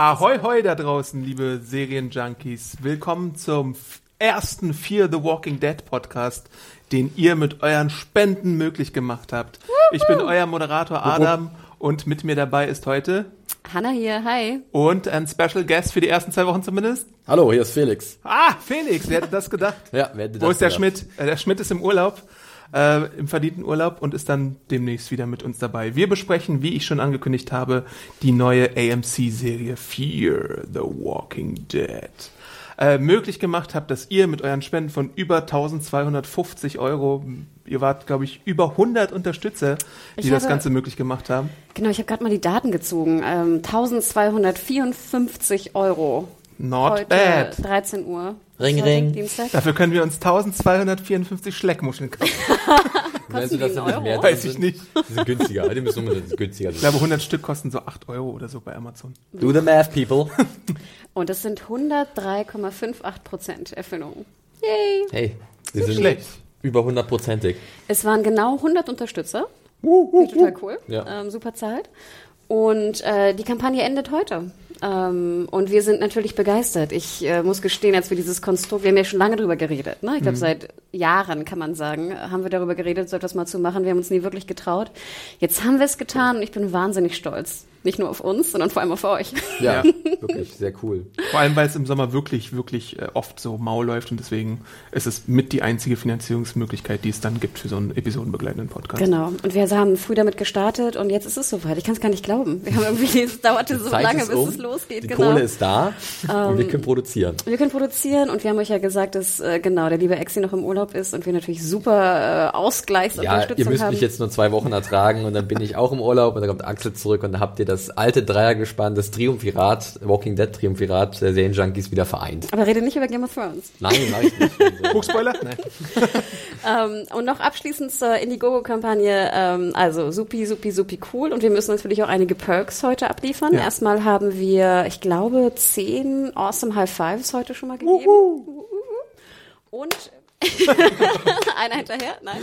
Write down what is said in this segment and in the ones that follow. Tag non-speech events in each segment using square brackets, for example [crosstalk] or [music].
Ahoi hoi da draußen, liebe Serienjunkies. Willkommen zum ersten Fear the Walking Dead Podcast, den ihr mit euren Spenden möglich gemacht habt. Ich bin euer Moderator Adam und mit mir dabei ist heute Hanna hier, hi. und ein Special Guest für die ersten zwei Wochen zumindest. Hallo, hier ist Felix. Ah, Felix, wer hätte das gedacht? Ja, wer hätte Wo das ist der gedacht? Schmidt? Äh, der Schmidt ist im Urlaub, äh, im verdienten Urlaub und ist dann demnächst wieder mit uns dabei. Wir besprechen, wie ich schon angekündigt habe, die neue AMC-Serie Fear the Walking Dead. Äh, möglich gemacht habt, dass ihr mit euren Spenden von über 1250 Euro, ihr wart, glaube ich, über 100 Unterstützer, die Ich das habe- Ganze möglich gemacht haben. Genau, ich habe gerade mal die Daten gezogen. Ähm, 1254 Euro. Not Heute bad. 13 Uhr. Ring, ring. Dienstag. Dafür können wir uns 1254 Schleckmuscheln kaufen. Meinst du, dass das nicht mehr Weiß sind? ich nicht. Die sind günstiger. Die müssen unbedingt günstiger Ich sein. glaube, 100 Stück kosten so 8 Euro oder so bei Amazon. Do the math, people. [laughs] Und es sind 103,58 Prozent Erfüllung. Yay. Hey, wir sind schlecht. über hundertprozentig. Es waren genau 100 Unterstützer. Finde ich total cool. Ja. Ähm, super Zahl. Und äh, die Kampagne endet heute. Ähm, und wir sind natürlich begeistert. Ich äh, muss gestehen, als wir dieses Konstrukt, wir haben ja schon lange drüber geredet. Ne? Ich glaube, seit Jahren, kann man sagen, haben wir darüber geredet, so etwas mal zu machen. Wir haben uns nie wirklich getraut. Jetzt haben wir es getan und ich bin wahnsinnig stolz. Nicht nur auf uns, sondern vor allem auf euch. Ja, Ja. wirklich sehr cool. Vor allem, weil es im Sommer wirklich, wirklich äh, oft so mau läuft und deswegen ist es mit die einzige Finanzierungsmöglichkeit, die es dann gibt für so einen episodenbegleitenden Podcast. Genau. Und wir haben früh damit gestartet und jetzt ist es soweit. Ich kann es gar nicht glauben. Wir haben irgendwie, es dauerte so Zeit lange, bis um, es losgeht. Die genau. Ähm, Kohle ist da und wir können produzieren. Wir können produzieren und wir haben euch ja gesagt, dass äh, genau der liebe Exi noch im Urlaub ist und wir natürlich super äh, Ja, Ausgleichsunterstützung ihr müsst haben. mich jetzt nur zwei Wochen ertragen und dann bin ich auch im Urlaub und dann kommt Axel zurück und dann habt ihr das alte Dreiergespann, das Triumphirat, Walking Dead Triumphirat der Serienjunkies wieder vereint. Aber rede nicht über Game of Thrones. Nein, mach ich nicht. [laughs] Also, Hochspoiler? Nein. [laughs] Ähm, und noch abschließend zur Indiegogo-Kampagne. Ähm, also supi, supi, supi cool. Und wir müssen natürlich auch einige Perks heute abliefern. Ja. Erstmal haben wir, ich glaube, zehn Awesome High Fives heute schon mal gegeben. Und [laughs] einer hinterher, nein.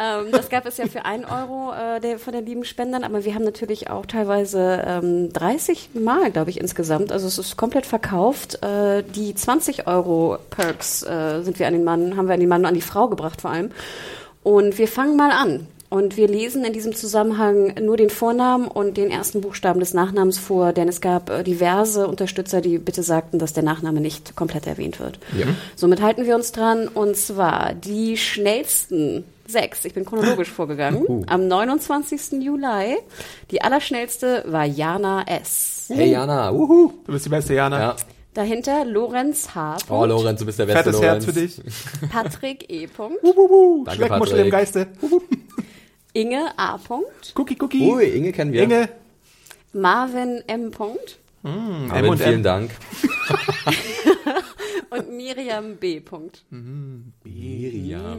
ähm, das gab es ja für ein Euro äh, der, von den lieben Spendern, aber wir haben natürlich auch teilweise ähm, 30 Mal, glaube ich, insgesamt. Also es ist komplett verkauft. Äh, die 20 Euro Perks äh, sind wir an den Mann, haben wir an den Mann und an die Frau gebracht vor allem. Und wir fangen mal an. Und wir lesen in diesem Zusammenhang nur den Vornamen und den ersten Buchstaben des Nachnamens vor, denn es gab äh, diverse Unterstützer, die bitte sagten, dass der Nachname nicht komplett erwähnt wird. Ja. Somit halten wir uns dran und zwar die schnellsten sechs, ich bin chronologisch [laughs] vorgegangen, am 29. Juli. Die allerschnellste war Jana S. hey Jana, uhu. Du bist die beste Jana. Ja. Dahinter Lorenz H. Oh, Lorenz, du bist der beste Fettes Herz Lorenz. für dich. Patrick E. Danke, im Patrick. Geiste. Inge A. Punkt, Cookie, Cookie. Ui, Inge kennen wir. Inge. Marvin M. Punkt M Aber und vielen M. Dank. [laughs] und Miriam B. Punkt. Miriam.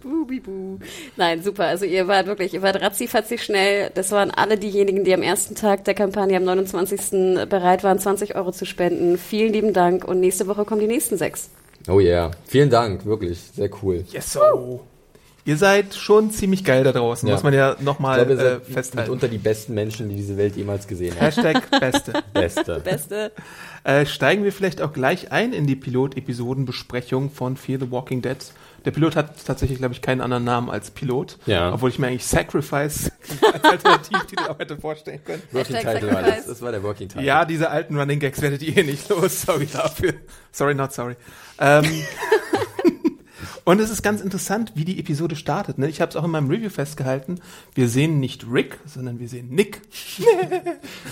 Bubi [laughs] bu. Nein, super. Also ihr wart wirklich, ihr wart ratzifatzi schnell. Das waren alle diejenigen, die am ersten Tag der Kampagne am 29. bereit waren, 20 Euro zu spenden. Vielen lieben Dank und nächste Woche kommen die nächsten sechs. Oh yeah. Vielen Dank, wirklich. Sehr cool. Yes, so. Ihr seid schon ziemlich geil da draußen, Ja. muss man ja nochmal äh, seid festhalten. mitunter die besten Menschen, die diese Welt jemals gesehen hat. Hashtag [laughs] Beste. Beste. Beste. Äh, steigen wir vielleicht auch gleich ein in die Pilot-Episoden-Besprechung von Fear the Walking Dead. Der Pilot hat tatsächlich, glaube ich, keinen anderen Namen als Pilot. Ja. Obwohl ich mir eigentlich Sacrifice [laughs] als Alternativtitel auch hätte vorstellen können. Working Title war das. Das war der Working Title. Ja, diese alten Running Gags werdet ihr eh nicht los. Sorry dafür. Sorry, not sorry. Ähm, [laughs] und es ist ganz interessant, wie die Episode startet. Ne? Ich habe es auch in meinem Review festgehalten. Wir sehen nicht Rick, sondern wir sehen Nick. [laughs]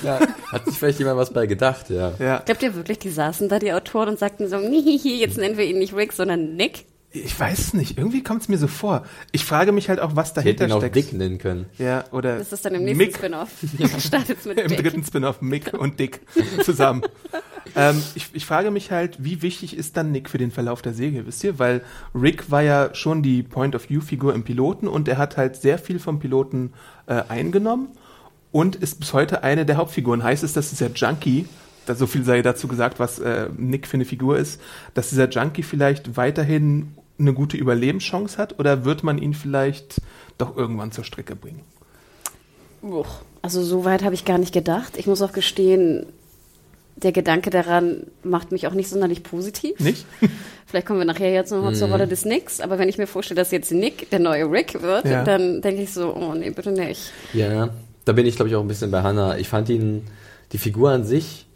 Ja, hat sich vielleicht jemand was bei gedacht, ja. Ja. Glaubt ihr wirklich, die saßen da, die Autoren, und sagten so, jetzt nennen wir ihn nicht Rick, sondern Nick? Ich weiß es nicht. Irgendwie kommt es mir so vor. Ich frage mich halt auch, was Ich dahinter hätte ihn auch steckt. Dick nennen können. Ja, oder Das ist dann im nächsten. Spin-off. [laughs] Startet mit Im Dick. dritten Spin-off Mick [laughs] und Dick zusammen. Ähm, ich, ich frage mich halt, wie wichtig ist dann Nick für den Verlauf der Serie, wisst ihr? Weil Rick war ja schon die Point-of-View-Figur im Piloten und er hat halt sehr viel vom Piloten äh, eingenommen und ist bis heute eine der Hauptfiguren. Heißt es, dass dieser Junkie, da so viel sei dazu gesagt, was äh, Nick für eine Figur ist, dass dieser Junkie vielleicht weiterhin eine gute Überlebenschance hat oder wird man ihn vielleicht doch irgendwann zur Strecke bringen? Uch, Also so weit habe ich gar nicht gedacht. Ich muss auch gestehen, der Gedanke daran macht mich auch nicht sonderlich positiv. Nicht? [laughs] Vielleicht kommen wir nachher jetzt nochmal zur Rolle des Nicks, aber wenn ich mir vorstelle, dass jetzt Nick der neue Rick wird, Ja. dann denke ich so, oh nee, bitte nicht. Ja, da bin ich glaube ich auch ein bisschen bei Hannah. Ich fand ihn, die Figur an sich,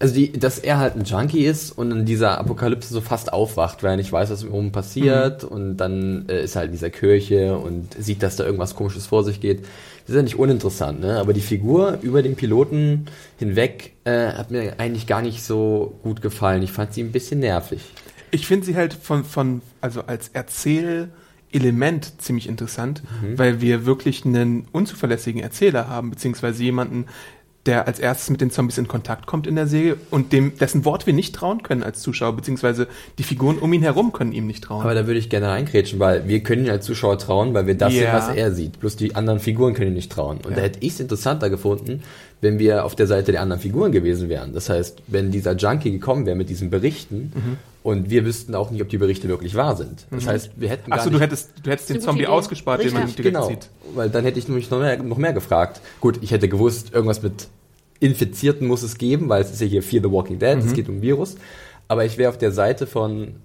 also die, dass er halt ein Junkie ist und in dieser Apokalypse so fast aufwacht, weil er nicht weiß, was ihn herum passiert und dann äh, ist er halt in dieser Kirche und sieht, dass da irgendwas komisches vor sich geht. Das ist ja nicht uninteressant, ne? Aber die Figur über den Piloten hinweg äh, hat mir eigentlich gar nicht so gut gefallen. Ich fand sie ein bisschen nervig. Ich finde sie halt von, von, also als Erzählelement ziemlich interessant, weil wir wirklich einen unzuverlässigen Erzähler haben, beziehungsweise jemanden, der als erstes mit den Zombies in Kontakt kommt in der Serie und dem, dessen Wort wir nicht trauen können als Zuschauer, beziehungsweise die Figuren um ihn herum können ihm nicht trauen. Aber da würde ich gerne reingrätschen, weil wir können ihn als Zuschauer trauen, weil wir das sehen, Ja. was er sieht. Bloß die anderen Figuren können ihn nicht trauen. Und Ja. da hätte ich es interessanter gefunden, wenn wir auf der Seite der anderen Figuren gewesen wären. Das heißt, wenn dieser Junkie gekommen wäre mit diesen Berichten Mhm. und wir wüssten auch nicht, ob die Berichte wirklich wahr sind. Das heißt, wir hätten Achso, nicht du hättest, du hättest den Zombie Idee. ausgespart, den man Richtig, direkt genau, sieht. weil dann hätte ich nämlich noch mehr, noch mehr gefragt. Gut, ich hätte gewusst, irgendwas mit Infizierten muss es geben, weil es ist ja hier Fear the Walking Dead, Mhm. es geht um Virus. Aber ich wäre auf der Seite von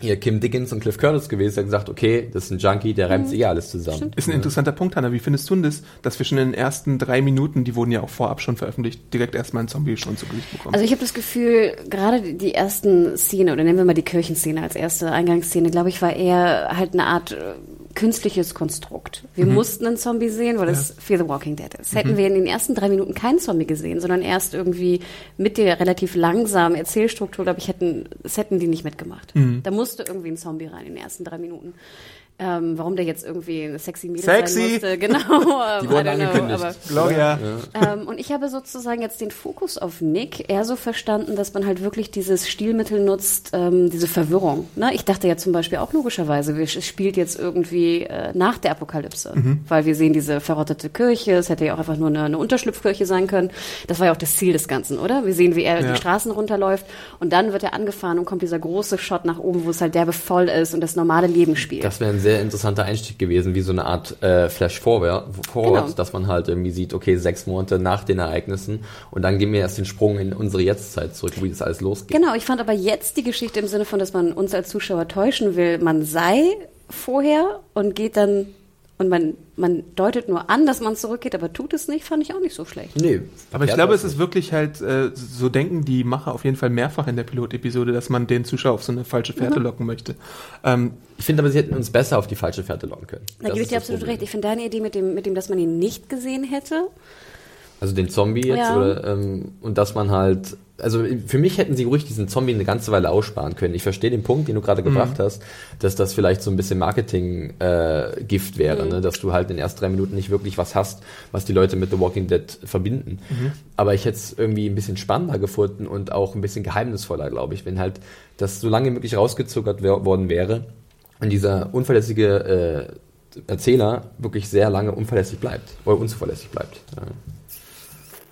hier Kim Dickens und Cliff Curtis gewesen, der gesagt, okay, das ist ein Junkie, der reimt sich eh alles zusammen. Ist ein interessanter Punkt, Hanna. Wie findest du denn das, dass wir schon in den ersten drei Minuten, die wurden ja auch vorab schon veröffentlicht, direkt erstmal einen Zombie schon zu Gesicht bekommen? Also ich habe das Gefühl, gerade die- ersten Szene, oder nennen wir mal die Kirchenszene als erste Eingangsszene, glaube ich, war eher halt eine Art äh, künstliches Konstrukt. Wir mussten einen Zombie sehen, weil es Fear the Walking Dead ist. Hätten wir in den ersten drei Minuten keinen Zombie gesehen, sondern erst irgendwie mit der relativ langsamen Erzählstruktur, glaube ich, hätten, das hätten die nicht mitgemacht. Da musste irgendwie ein Zombie rein in den ersten drei Minuten. Ähm, warum der jetzt irgendwie eine sexy Mädel Sexy. sein musste, genau. [laughs] ähm, Die wurden I don't know, angekündigt. aber- Gloria. ähm, und ich habe sozusagen jetzt den Fokus auf Nick eher so verstanden, dass man halt wirklich dieses Stilmittel nutzt, ähm, diese Verwirrung. Ne? Ich dachte ja zum Beispiel auch logischerweise, wir- es spielt jetzt irgendwie äh, nach der Apokalypse, weil wir sehen diese verrottete Kirche, es hätte ja auch einfach nur eine, eine Unterschlupfkirche sein können. Das war ja auch das Ziel des Ganzen, oder? Wir sehen, wie er Ja. die Straßen runterläuft und dann wird er angefahren und kommt dieser große Shot nach oben, wo es halt derbe voll ist und das normale Leben spielt. Das wäre ein sehr interessanter Einstieg gewesen, wie so eine Art äh, Flash-Forward, forward, Genau. dass man halt irgendwie sieht, okay, sechs Monate nach den Ereignissen und dann gehen wir erst den Sprung in unsere Jetztzeit zurück, wie das alles losgeht. Genau, ich fand aber jetzt die Geschichte im Sinne von, dass man uns als Zuschauer täuschen will, man sei vorher und geht dann und man, man deutet nur an, dass man zurückgeht, aber tut es nicht, fand ich auch nicht so schlecht. Nee, Aber ich glaube, es ist wirklich halt, äh, so denken die Macher auf jeden Fall mehrfach in der Pilotepisode, dass man den Zuschauer auf so eine falsche Fährte locken möchte. Ähm, Ich finde aber, sie hätten uns besser auf die falsche Fährte locken können. Da gebe ich dir absolut Problem. recht. Ich finde deine Idee mit dem, mit dem, dass man ihn nicht gesehen hätte. Also den Zombie jetzt Ja. oder ähm, und dass man halt, also für mich hätten sie ruhig diesen Zombie eine ganze Weile aussparen können. Ich verstehe den Punkt, den du gerade gebracht hast, dass das vielleicht so ein bisschen Marketing-Gift äh, Gift wäre, ne? dass du halt in den ersten drei Minuten nicht wirklich was hast, was die Leute mit The Walking Dead verbinden. Aber ich hätte es irgendwie ein bisschen spannender gefunden und auch ein bisschen geheimnisvoller, glaube ich, wenn halt das so lange wie möglich rausgezuckert worden wäre und dieser unverlässige äh, Erzähler wirklich sehr lange unverlässlich bleibt oder unzuverlässig bleibt. Ja.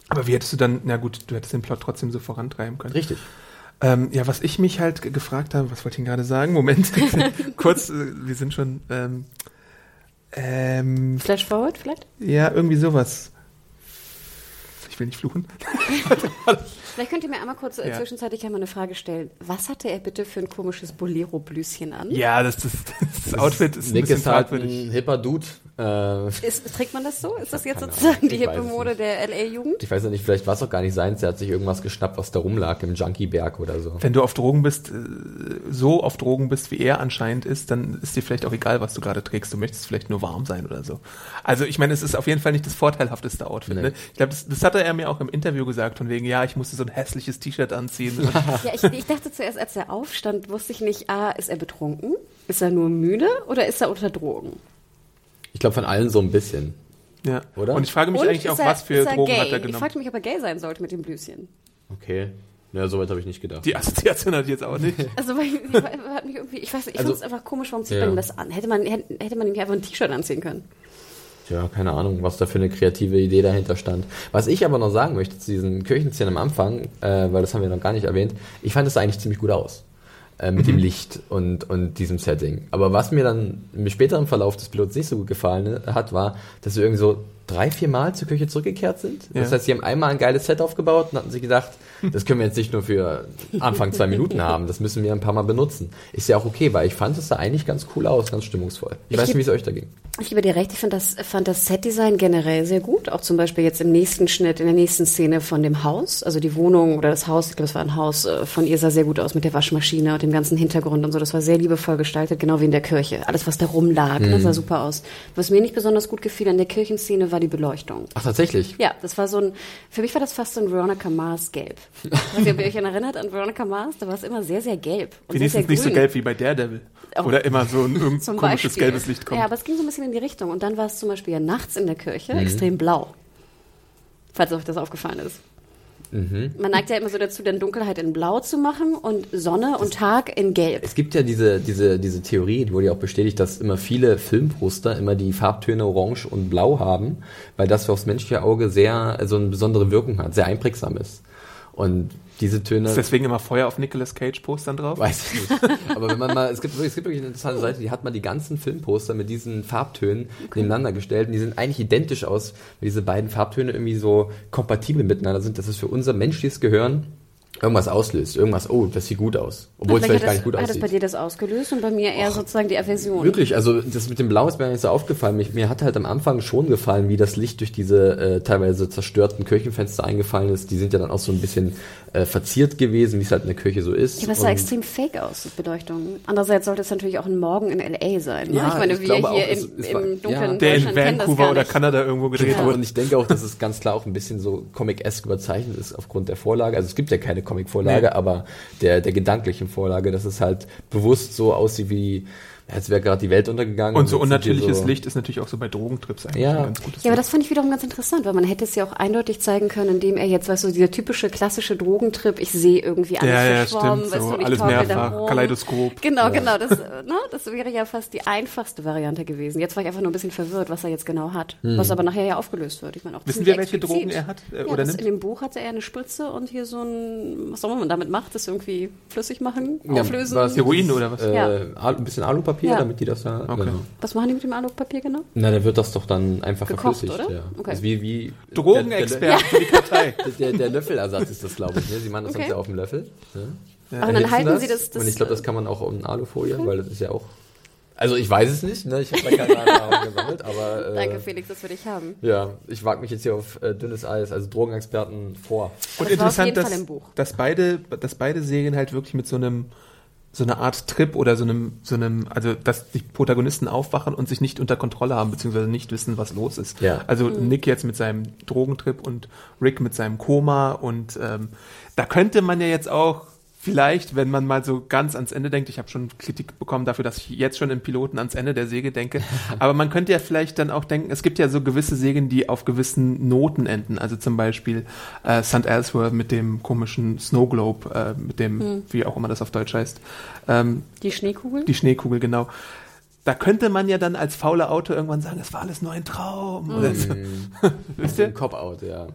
Aber wie hättest du dann, na gut, du hättest den Plot trotzdem so vorantreiben können. Richtig. Ähm, ja, was ich mich halt ge- gefragt habe, was wollte ich denn gerade sagen? Moment, [laughs] kurz, äh, wir sind schon, ähm, ähm, Flash forward vielleicht? ja, irgendwie sowas. Ich will nicht fluchen. [laughs] Vielleicht könnt ihr mir einmal kurz äh, Ja. zwischenzeitlich einmal eine Frage stellen. Was hatte er bitte für ein komisches Bolero-Blüschen an? Ja, das, das, das Outfit ist ein Nick bisschen ist halt fragwürdig. ein hipper Dude Äh, Ist, trägt man das so? Ist das jetzt sozusagen die hippe Mode der LA-Jugend? ich weiß ja nicht, vielleicht war es auch gar nicht seins. Er hat sich irgendwas geschnappt, was da rumlag im Junkieberg oder so. Wenn du auf Drogen bist, äh, so auf Drogen bist, wie er anscheinend ist, dann ist dir vielleicht auch egal, was du gerade trägst. Du möchtest vielleicht nur warm sein oder so. Also ich meine, es ist auf jeden Fall nicht das vorteilhafteste Outfit. Nee. Ne? Ich glaube, das, das hatte er mir auch im Interview gesagt, von wegen, ja, ich musste so ein hässliches T-Shirt anziehen. [laughs] Ja, ich, ich dachte zuerst, als er aufstand, wusste ich nicht, ah, ist er betrunken? Ist er nur müde oder ist er unter Drogen? Ich glaube von allen so ein bisschen. ja. Oder? Und ich frage mich Und eigentlich auch, er, was für Drogen gay? hat er Ich genommen. fragte mich, ob er gay sein sollte mit dem Blüschen. Okay. Ja, soweit habe ich nicht gedacht. Die Assoziation ich jetzt auch nicht. [laughs] Also weil, ich, hat mich irgendwie, ich weiß nicht, ich Also- fand es einfach komisch, warum zieht Ja. man ihm das an? Hätte man, hätte, hätte man ihm einfach ein T-Shirt anziehen können? Ja, keine Ahnung, was da für eine kreative Idee dahinter stand. Was ich aber noch sagen möchte zu diesen Kirchenszenen am Anfang, äh, weil das haben wir noch gar nicht erwähnt, ich fand es eigentlich ziemlich gut aus. Äh, mit dem Licht und, und diesem Setting. Aber was mir dann im späteren Verlauf des Pilots nicht so gut gefallen hat, war, dass wir irgendwie so drei, vier Mal zur Kirche zurückgekehrt sind. Das Ja. heißt, sie haben einmal ein geiles Set aufgebaut und hatten sich gedacht, das können wir jetzt nicht nur für Anfang zwei Minuten haben, das müssen wir ein paar Mal benutzen. Ist ja auch okay, weil ich fand es sah eigentlich ganz cool aus, ganz stimmungsvoll. Ich, Ich weiß nicht, wie es euch da ging. Ich gebe dir recht, ich fand das, fand das Setdesign generell sehr gut. Auch zum Beispiel jetzt im nächsten Schnitt, in der nächsten Szene von dem Haus. Also die Wohnung oder das Haus, ich glaube, es war ein Haus äh, von ihr, sah sehr gut aus mit der Waschmaschine und dem ganzen Hintergrund und so. Das war sehr liebevoll gestaltet, genau wie in der Kirche. Alles, was da rumlag, Mhm. ne, sah super aus. Was mir nicht besonders gut gefiel an der Kirchenszene, war die Beleuchtung. Ach, tatsächlich? Ja, das war so ein, für mich war das fast so ein Veronica Mars gelb. Ich weiß ob ihr euch erinnert an Veronica Mars, da war es immer sehr, sehr gelb. Und Wenigstens sehr nicht so gelb wie bei Daredevil. Oh. Oder immer so ein [laughs] komisches Beispiel. gelbes Licht kommt. Ja, aber es ging so ein bisschen in die Richtung. Und dann war es zum Beispiel ja nachts in der Kirche Mhm. extrem blau. Falls euch das aufgefallen ist. Mhm. Man neigt ja immer so dazu, dann Dunkelheit in Blau zu machen und Sonne und Tag in Gelb. Es gibt ja diese, diese, diese Theorie, die wurde ja auch bestätigt, dass immer viele Filmposter immer die Farbtöne Orange und Blau haben, weil das für das menschliche Auge sehr, also eine besondere Wirkung hat, sehr einprägsam ist. Und diese Töne. Ist deswegen immer Feuer auf Nicolas Cage Postern drauf? Weiß ich nicht. Aber wenn man mal, es gibt, wirklich- es gibt wirklich eine interessante Seite, die hat mal die ganzen Filmposter mit diesen Farbtönen nebeneinander gestellt und die sind eigentlich identisch aus, weil diese beiden Farbtöne irgendwie so kompatibel miteinander sind, dass es für unser menschliches Gehirn irgendwas auslöst. Irgendwas, oh, das sieht gut aus. Obwohl es vielleicht gar hat, nicht gut das, hat das aussieht. bei dir das ausgelöst und bei mir eher sozusagen die Aversion. Wirklich, also das mit dem Blau ist mir nicht so aufgefallen. Mich, mir hat halt am Anfang schon gefallen, wie das Licht durch diese äh, teilweise zerstörten Kirchenfenster eingefallen ist. Die sind ja dann auch so ein bisschen äh, verziert gewesen, wie es halt in der Kirche so ist. Ja, aber es sah Und- extrem fake aus, die Beleuchtung. Andererseits sollte es natürlich auch ein Morgen in L.A. sein. Ne? Ja, ich meine, ich wir hier auch, es- in, es war- im dunklen ja. Der in Deutschland kennen das Vancouver oder. Kanada irgendwo gedreht Ja. wurde. Und ich denke auch, dass es ganz klar auch ein bisschen so Comic-esque überzeichnet ist aufgrund der Vorlage. Also es gibt ja keine Comic-Vorlage, Nee. aber der, der gedanklichen Vorlage, dass es halt bewusst so aussieht wie, als wäre gerade die Welt untergegangen. Und so unnatürliches so, Licht ist natürlich auch so bei Drogentrips eigentlich Ja. ein ganz gutes Ja, aber das fand ich wiederum ganz interessant, weil man hätte es ja auch eindeutig zeigen können, indem er jetzt, weißt du, dieser typische klassische Drogentrip, ich sehe irgendwie alles Ja, ja, verschwommen, stimmt, weißt so du, und ich alles mehrfach. Kaleidoskop. Genau, genau, das, ne, das wäre ja fast die einfachste Variante gewesen. Jetzt war ich einfach nur ein bisschen verwirrt, was er jetzt genau hat, was aber nachher ja aufgelöst wird. Ich meine, auch Wissen wir, welche explizit. Drogen er hat, äh, ja, oder das, nimmt? in dem Buch hatte er eine Spritze und hier so ein, was auch immer man damit macht, das irgendwie flüssig machen, Ja, auflösen. was- Heroin oder was? Äh, Ja. Ein bisschen Alupapier, Ja. damit die das da. Okay. Genau. Was machen die mit dem Alupapier genau? Na, dann wird das doch dann einfach Gekocht, verflüssigt. oder? Ja. Okay. Das ist wie, wie Drogenexperten für die Kartei. Der, der, Löffelersatz ist das, glaube ich. Ne? Sie machen das Okay. Ganze auf dem Löffel. Ne? Aber dann Erhitzen halten sie das, das Und ich glaube, das kann man auch in Alufolie, weil das ist ja auch. Also ich weiß es nicht, ne? ich habe da keine Erfahrung [laughs] gesammelt, aber äh, Danke, Felix, dass wir dich haben. ja, ich wage mich jetzt hier auf äh, dünnes Eis, also Drogenexperten vor. Und Das interessant, dass, Fall im Buch. dass beide, dass beide Serien halt wirklich mit so einem, so einer Art Trip oder so einem, so einem, also dass die Protagonisten aufwachen und sich nicht unter Kontrolle haben, beziehungsweise nicht wissen, was los ist. Ja. Also Mhm. Nick jetzt mit seinem Drogentrip und Rick mit seinem Koma und ähm, da könnte man ja jetzt auch vielleicht, wenn man mal so ganz ans Ende denkt, ich habe schon Kritik bekommen dafür, dass ich jetzt schon im Piloten ans Ende der Säge denke, [laughs] aber man könnte ja vielleicht dann auch denken, es gibt ja so gewisse Sägen, die auf gewissen Noten enden, also zum Beispiel äh, St. Elsewhere mit dem komischen Snow Globe, äh, mit dem, wie auch immer das auf Deutsch heißt, ähm, Die Schneekugel? die Schneekugel, genau. Da könnte man ja dann als fauler Autor irgendwann sagen, es war alles nur ein Traum. Oder so. [laughs] Wisst ihr? Cop-Out, ja.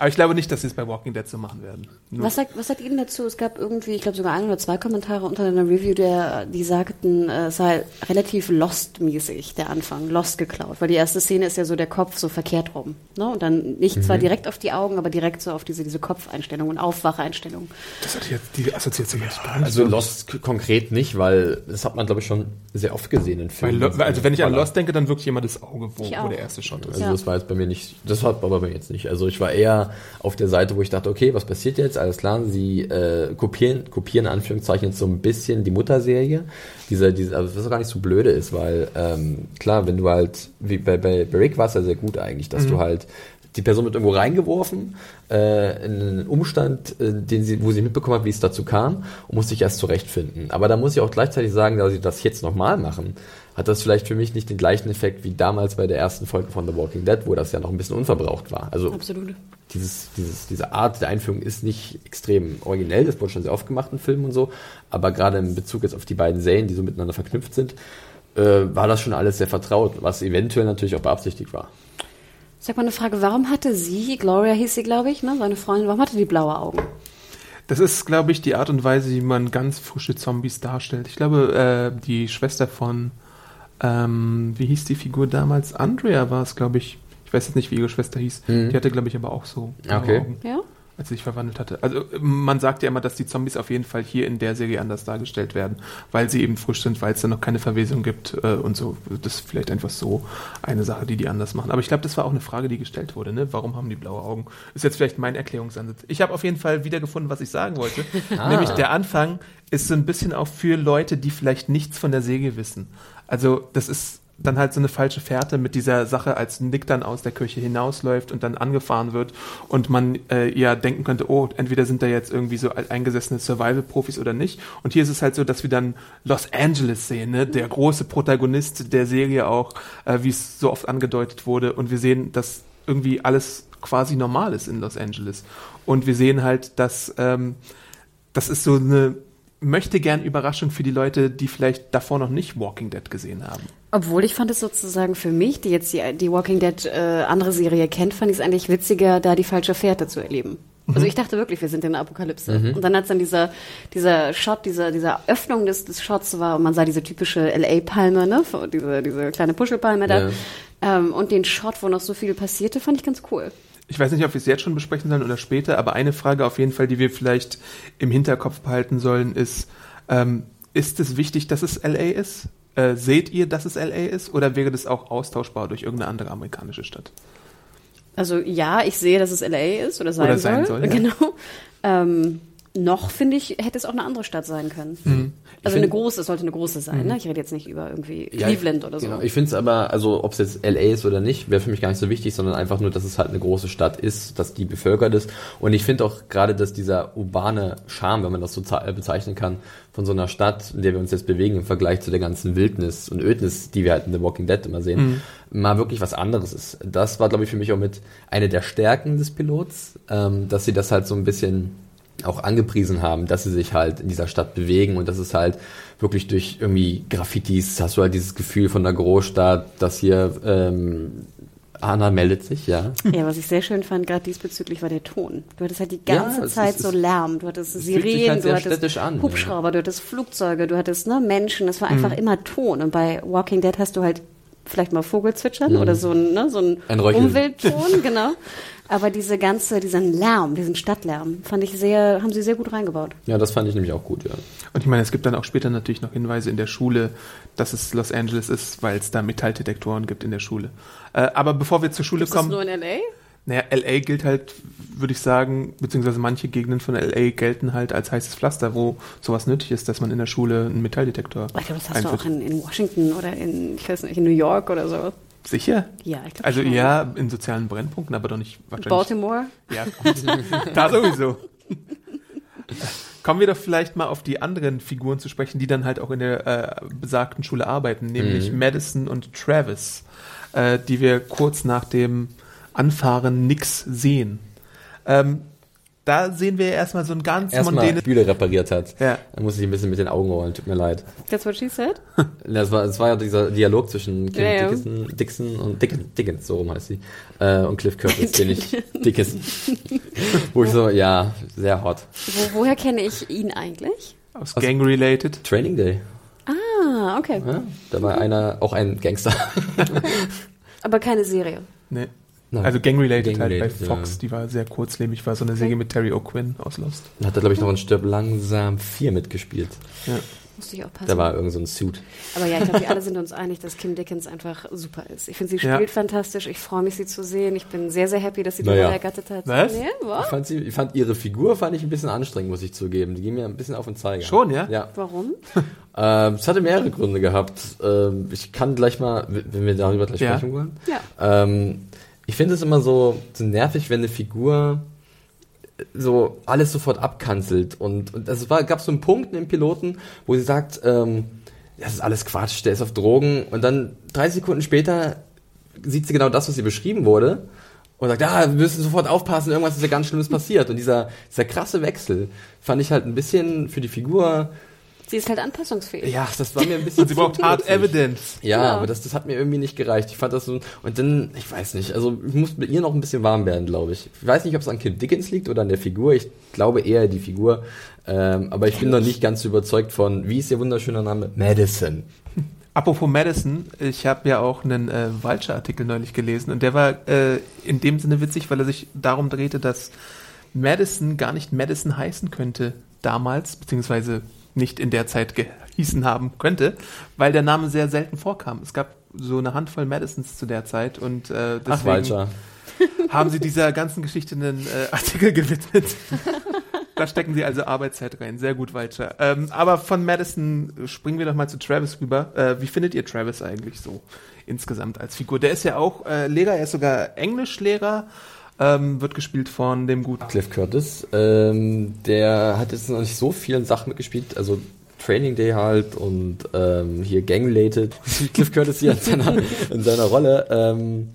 Aber ich glaube nicht, dass sie es bei Walking Dead so machen werden. Nur Was sagt, was sagt Ihnen dazu? Es gab irgendwie, ich glaube sogar ein oder zwei Kommentare unter einer Review, der, die sagten, äh, es sei relativ Lost-mäßig, der Anfang, Lost geklaut. Weil die erste Szene ist ja so der Kopf so verkehrt rum. Ne? Und dann nicht zwar direkt auf die Augen, aber direkt so auf diese, diese Kopfeinstellung und Aufwacheinstellung. das hat jetzt die Assoziation jetzt gar nicht. Also Lost konkret nicht, weil das hat man, glaube ich, schon sehr oft gesehen in Weil, Filmen. Lo- also wenn ich an Weil- Lost denke, dann wirklich immer das Auge, wo, wo der erste Shot ist. Also Ja. das war jetzt bei mir nicht, das war aber bei mir jetzt nicht. Also ich war eher auf der Seite, wo ich dachte, okay, was passiert jetzt? Alles klar, sie äh, kopieren, kopieren in Anführungszeichen jetzt so ein bisschen die Mutterserie. Diese, diese, also was auch gar nicht so blöde ist, weil ähm, klar, wenn du halt, wie bei, bei, bei Rick war es ja sehr gut eigentlich, dass du halt die Person wird irgendwo reingeworfen, äh, in einen Umstand, äh, den sie, wo sie mitbekommen hat, wie es dazu kam und muss sich erst zurechtfinden. Aber da muss ich auch gleichzeitig sagen, da sie das jetzt nochmal machen, hat das vielleicht für mich nicht den gleichen Effekt wie damals bei der ersten Folge von The Walking Dead, wo das ja noch ein bisschen unverbraucht war. Also Absolut. dieses, dieses, diese Art der Einführung ist nicht extrem originell, das wurde schon sehr oft gemacht in Filmen und so, aber gerade in Bezug jetzt auf die beiden Serien, die so miteinander verknüpft sind, äh, war das schon alles sehr vertraut, was eventuell natürlich auch beabsichtigt war. Sag mal eine Frage, warum hatte sie, Gloria hieß sie, glaube ich, ne, seine Freundin, warum hatte die blaue Augen? Das ist, glaube ich, die Art und Weise, wie man ganz frische Zombies darstellt. Ich glaube, äh, die Schwester von, ähm, wie hieß die Figur damals? Andrea war es, glaube ich. Ich weiß jetzt nicht, wie ihre Schwester hieß. Die hatte, glaube ich, aber auch so blaue Okay. Augen, Ja? als sie sich verwandelt hatte. Also man sagt ja immer, dass die Zombies auf jeden Fall hier in der Serie anders dargestellt werden, weil sie eben frisch sind, weil es da noch keine Verwesung gibt äh, und so. Das ist vielleicht einfach so eine Sache, die die anders machen. Aber ich glaube, das war auch eine Frage, die gestellt wurde. Ne? Warum haben die blaue Augen? Ist jetzt vielleicht mein Erklärungsansatz. Ich habe auf jeden Fall wiedergefunden, was ich sagen wollte. [laughs] Nämlich der Anfang ist so ein bisschen auch für Leute, die vielleicht nichts von der Serie wissen. Also das ist dann halt so eine falsche Fährte mit dieser Sache, als Nick dann aus der Kirche hinausläuft und dann angefahren wird und man äh, ja denken könnte, oh, entweder sind da jetzt irgendwie so eingesessene Survival-Profis oder nicht. Und hier ist es halt so, dass wir dann Los Angeles sehen, ne? der große Protagonist der Serie auch, äh, wie es so oft angedeutet wurde. Und wir sehen, dass irgendwie alles quasi normal ist in Los Angeles. Und wir sehen halt, dass ähm, das ist so eine möchte gern Überraschung für die Leute, die vielleicht davor noch nicht Walking Dead gesehen haben. Obwohl ich fand es sozusagen für mich, die jetzt die, die Walking Dead äh, andere Serie kennt, fand ich es eigentlich witziger, da die falsche Fährte zu erleben. Also ich dachte wirklich, wir sind in der Apokalypse. Und dann als dann dieser, dieser Shot, dieser, dieser Öffnung des, des Shots war und man sah diese typische LA-Palme, ne? Diese, diese kleine Puschelpalme da. Ja. Ähm, und den Shot, wo noch so viel passierte, fand ich ganz cool. Ich weiß nicht, ob wir es jetzt schon besprechen sollen oder später, aber eine Frage auf jeden Fall, die wir vielleicht im Hinterkopf behalten sollen, ist, ähm, ist es wichtig, dass es LA ist? Äh, seht ihr, dass es LA ist? Oder wäre das auch austauschbar durch irgendeine andere amerikanische Stadt? Also ja, ich sehe, dass es LA ist oder sein Oder sein soll. soll, ja. Genau. Ähm, noch finde ich, hätte es auch eine andere Stadt sein können. Mhm. Also find- eine große, es sollte eine große sein. Ne? Ich rede jetzt nicht über irgendwie Ja, Cleveland oder so. Genau. Ich finde es aber, also ob es jetzt LA ist oder nicht, wäre für mich gar nicht so wichtig, sondern einfach nur, dass es halt eine große Stadt ist, dass die bevölkert ist. Und ich finde auch gerade, dass dieser urbane Charme, wenn man das so äh, bezeichnen kann, von so einer Stadt, in der wir uns jetzt bewegen, im Vergleich zu der ganzen Wildnis und Ödnis, die wir halt in The Walking Dead immer sehen, mal wirklich was anderes ist. Das war, glaube ich, für mich auch mit eine der Stärken des Pilots, ähm, dass sie das halt so ein bisschen auch angepriesen haben, dass sie sich halt in dieser Stadt bewegen und das ist halt wirklich durch irgendwie Graffitis hast du halt dieses Gefühl von der Großstadt, dass hier ähm, Anna meldet sich, ja. [laughs] Ja, was ich sehr schön fand, gerade diesbezüglich, war der Ton. Du hattest halt die Ja, ganze es Zeit ist- so Lärm. Du hattest Sirenen, halt du hattest an, Hubschrauber, du hattest Flugzeuge, du hattest ne, Menschen. Es war einfach immer Ton. Und bei Walking Dead hast du halt vielleicht mal Vogelzwitschern oder so ein, ne, so ein, Ein. Umweltton, [laughs] genau. Aber diese ganze, diesen Lärm, diesen Stadtlärm, fand ich sehr, haben sie sehr gut reingebaut. Ja, das fand ich nämlich auch gut, ja. Und ich meine, es gibt dann auch später natürlich noch Hinweise in der Schule, dass es Los Angeles ist, weil es da Metalldetektoren gibt in der Schule. Äh, aber bevor wir zur Schule Ist das kommen, nur in L.A.? Naja, LA gilt halt, würde ich sagen, beziehungsweise manche Gegenden von LA gelten halt als heißes Pflaster, wo sowas nötig ist, dass man in der Schule einen Metalldetektor Ich glaube, das hast du einführt. auch in, in Washington oder in, ich weiß nicht, in New York oder so. Sicher? Ja, ich glaube Also schon. ja, in sozialen Brennpunkten, aber doch nicht wahrscheinlich. Baltimore? Ja, gut. [laughs] da sowieso. Kommen wir doch vielleicht mal auf die anderen Figuren zu sprechen, die dann halt auch in der äh, besagten Schule arbeiten, nämlich Madison und Travis, äh, die wir kurz nach dem Anfahren nix sehen. Ähm, da sehen wir erstmal so ein ganz erstmal mondänes. Bühne repariert hat. Ja. Da muss ich ein bisschen mit den Augen rollen, tut mir leid. That's what she said? Das war, das war ja dieser Dialog zwischen Kim Ja. Dickinson, Dixon und Dickens, Dickens, so rum heißt sie, äh, und Cliff Curtis, [laughs] den ich, Dickinson. [laughs] Wo ich so, ja, sehr hot. Wo, woher kenne ich ihn eigentlich? Aus Gang-related. Training Day, Ah, okay. ja? da war einer, auch ein Gangster. [laughs] Aber keine Serie. Nee. Nein. Also Gang-related halt bei Fox, ja. die war sehr kurzlebig, war so eine Serie mit Terry O'Quinn aus Lost. Hat er, glaube ich, noch in Stirb langsam 4 mitgespielt. Ja. Musste ich aufpassen. Da war irgend so ein Suit. Aber ja, ich glaube, wir alle sind uns einig, dass Kim Dickens einfach super ist. Ich finde, sie Ja. spielt fantastisch. Ich freue mich, sie zu sehen. Ich bin sehr, sehr happy, dass sie die Naja. Rolle ergattert hat. Was? Nee, Ich was? fand, sie, ich fand ihre Figur fand ich ein bisschen anstrengend, muss ich zugeben. Die ging mir ein bisschen auf den Zeiger. Schon, ja? Ja. Warum? [laughs] Ähm, es hatte mehrere Gründe gehabt. Ähm, ich kann gleich mal, wenn wir darüber gleich Ja. sprechen wollen. Ja. Ähm, ich finde es immer so, so nervig, wenn eine Figur so alles sofort abkanzelt. Und, und es gab so einen Punkt im Piloten, wo sie sagt, ähm, das ist alles Quatsch, der ist auf Drogen. Und dann drei Sekunden später sieht sie genau das, was ihr beschrieben wurde. Und sagt, ja, wir müssen sofort aufpassen, irgendwas ist ja ganz Schlimmes passiert. Und dieser, dieser krasse Wechsel fand ich halt ein bisschen für die Figur, Sie ist halt anpassungsfähig. ja, das war mir ein bisschen Und sie braucht hard evidence. Ja, Genau. aber das, das hat mir irgendwie nicht gereicht. Ich fand das so, und dann, ich weiß nicht, also ich muss mit ihr noch ein bisschen warm werden, glaube ich. Ich weiß nicht, ob es an Kim Dickens liegt oder an der Figur. Ich glaube eher die Figur. Ähm, aber ich bin noch nicht ganz überzeugt von, wie ist ihr wunderschöner Name? Madison. [laughs] Apropos Madison, ich habe ja auch einen äh, Vulture-Artikel neulich gelesen und der war äh, in dem Sinne witzig, weil er sich darum drehte, dass Madison gar nicht Madison heißen könnte damals, beziehungsweise nicht in der Zeit gehießen haben könnte, weil der Name sehr selten vorkam. Es gab so eine Handvoll Madisons zu der Zeit und äh, Ach, deswegen Walcher. haben sie dieser ganzen Geschichte einen äh, [laughs] Artikel gewidmet. da stecken sie also Arbeitszeit rein. Sehr gut, Walter. Ähm, aber von Madison springen wir doch mal zu Travis rüber. Äh, wie findet ihr Travis eigentlich so insgesamt als Figur? Der ist ja auch äh, Lehrer, er ist sogar Englischlehrer, ähm, wird gespielt von dem guten Cliff Curtis. Ähm, der hat jetzt noch nicht so vielen Sachen mitgespielt, also Training Day halt und ähm, hier Gang-related. [laughs] Cliff Curtis hier in seiner, in seiner Rolle. Ähm,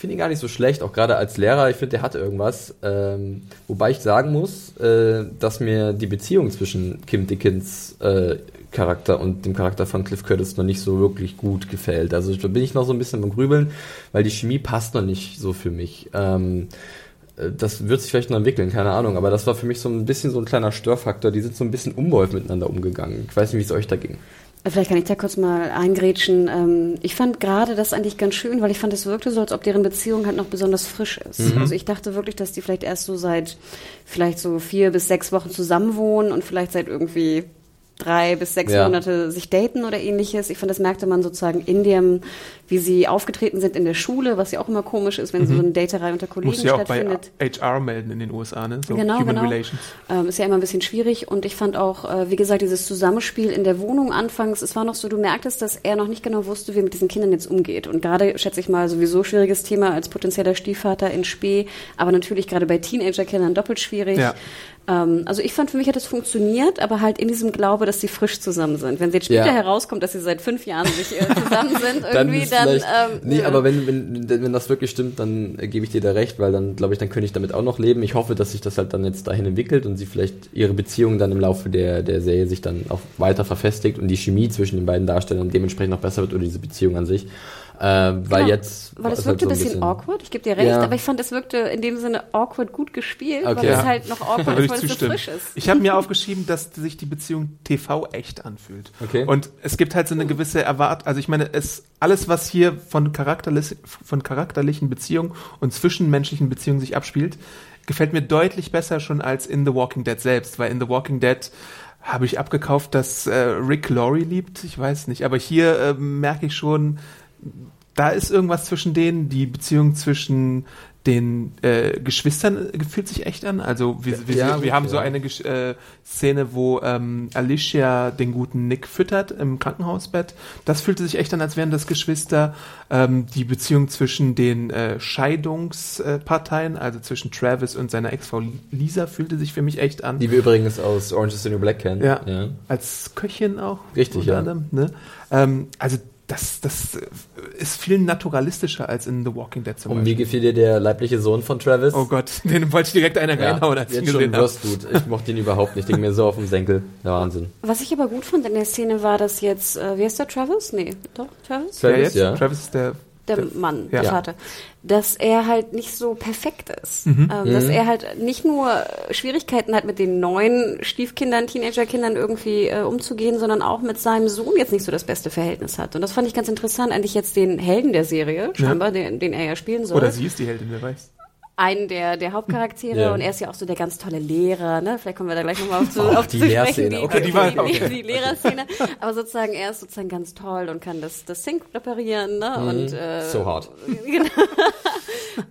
finde ihn gar nicht so schlecht, auch gerade als Lehrer. Ich finde, der hat irgendwas. Ähm, wobei ich sagen muss, äh, dass mir die Beziehung zwischen Kim Dickens äh, Charakter und dem Charakter von Cliff Curtis noch nicht so wirklich gut gefällt. Also da bin ich noch so ein bisschen beim Grübeln, weil die Chemie passt noch nicht so für mich. Ähm, äh, das wird sich vielleicht noch entwickeln, keine Ahnung, aber das war für mich so ein bisschen so ein kleiner Störfaktor. Die sind so ein bisschen unbeholfen miteinander umgegangen. Ich weiß nicht, wie es euch da ging. Vielleicht kann ich da kurz mal eingrätschen. Ähm, Ich fand gerade das eigentlich ganz schön, weil ich fand, es wirkte so, als ob deren Beziehung halt noch besonders frisch ist. Also ich dachte wirklich, dass die vielleicht erst so seit vielleicht so vier bis sechs Wochen zusammenwohnen und vielleicht seit irgendwie drei bis sechs Ja. Monate sich daten oder ähnliches. Ich fand, das merkte man sozusagen in dem, wie sie aufgetreten sind in der Schule, was ja auch immer komisch ist, wenn so eine Daterei unter Kollegen Muss ja auch bei stattfindet. HR melden in den USA, ne? So Genau, Human genau. Relations. Ähm, ist ja immer ein bisschen schwierig und ich fand auch, äh, wie gesagt, dieses Zusammenspiel in der Wohnung anfangs, es war noch so, du merktest, dass er noch nicht genau wusste, wie er mit diesen Kindern jetzt umgeht. Und gerade, schätze ich mal, sowieso schwieriges Thema als potenzieller Stiefvater in Spee, aber natürlich gerade bei Teenagerkindern doppelt schwierig. Ja. Ähm, also ich fand, für mich hat es funktioniert, aber halt in diesem Glaube, dass sie frisch zusammen sind. Wenn sie jetzt später Ja. herauskommt, dass sie seit fünf Jahren sich äh, zusammen sind, [laughs] Dann irgendwie, ist dann... vielleicht, ähm, nee, ja. aber wenn, wenn, wenn das wirklich stimmt, dann äh, gebe ich dir da recht, weil dann glaube ich, dann könnte ich damit auch noch leben. Ich hoffe, dass sich das halt dann jetzt dahin entwickelt und sie vielleicht ihre Beziehung dann im Laufe der, der Serie sich dann auch weiter verfestigt und die Chemie zwischen den beiden Darstellern dementsprechend noch besser wird oder diese Beziehung an sich. Äh, weil Genau, jetzt. Weil es wirkte halt ein so bisschen, awkward, ich gebe dir recht, Ja. aber ich fand, es wirkte in dem Sinne awkward gut gespielt, Okay. weil es Ja. halt noch [laughs] awkward ist, weil es so frisch ist. Ich habe mir aufgeschrieben, dass sich die Beziehung TV echt anfühlt. Okay. Und es gibt halt so eine gewisse Erwart, also ich meine, es alles, was hier von, charakterlich, von charakterlichen Beziehungen und zwischenmenschlichen Beziehungen sich abspielt, gefällt mir deutlich besser schon als in The Walking Dead selbst, weil in The Walking Dead habe ich abgekauft, dass äh, Rick Laurie liebt, ich weiß nicht, aber hier äh, merke ich schon, da ist irgendwas zwischen denen, die Beziehung zwischen den äh, Geschwistern fühlt sich echt an. Also wir, wir, Ja, wir gut, haben so ja. eine Gesch äh, Szene, wo ähm, Alicia den guten Nick füttert im Krankenhausbett. Das fühlte sich echt an, als wären das Geschwister. Ähm, die Beziehung zwischen den äh, Scheidungsparteien, also zwischen Travis und seiner Ex-Frau Lisa, fühlte sich für mich echt an. Die wir übrigens aus Orange is the New Black kennen. Ja. ja. Als Köchin auch. Richtig, ja. anderem, ne? ähm, also das, das äh, ist viel naturalistischer als in The Walking Dead zum Und wie Beispiel. gefiel dir der leibliche Sohn von Travis? Oh Gott, [laughs] den wollte ich direkt einer ja, reinhauen, als ich ihn jetzt schon gesehen habe. Wurstgut. Ich mochte ihn überhaupt nicht. Ich denke mir so auf den Senkel. Der Wahnsinn. Was ich aber gut fand in der Szene war, dass jetzt, äh, wie heißt der, Travis? Nee, doch, Travis? Ja, Travis, jetzt, ja. Travis ist der, Der der Mann, ja. der Vater. Dass er halt nicht so perfekt ist. Mhm. Ähm, dass er halt nicht nur Schwierigkeiten hat, mit den neuen Stiefkindern, Teenagerkindern irgendwie äh, umzugehen, sondern auch mit seinem Sohn jetzt nicht so das beste Verhältnis hat. Und das fand ich ganz interessant, eigentlich jetzt den Helden der Serie, scheinbar, den, den er ja spielen soll. oder sie ist die Heldin, wer weiß. Einen der, der Hauptcharaktere Ja. und er ist ja auch so der ganz tolle Lehrer, ne? Vielleicht kommen wir da gleich nochmal auf zu, Oh, auf die zu Lehrszene, okay. die, war- die, okay. die, die Lehrerszene. Aber sozusagen, er ist sozusagen ganz toll und kann das, das Sync reparieren, ne? Und, äh, So hart. [laughs] Genau.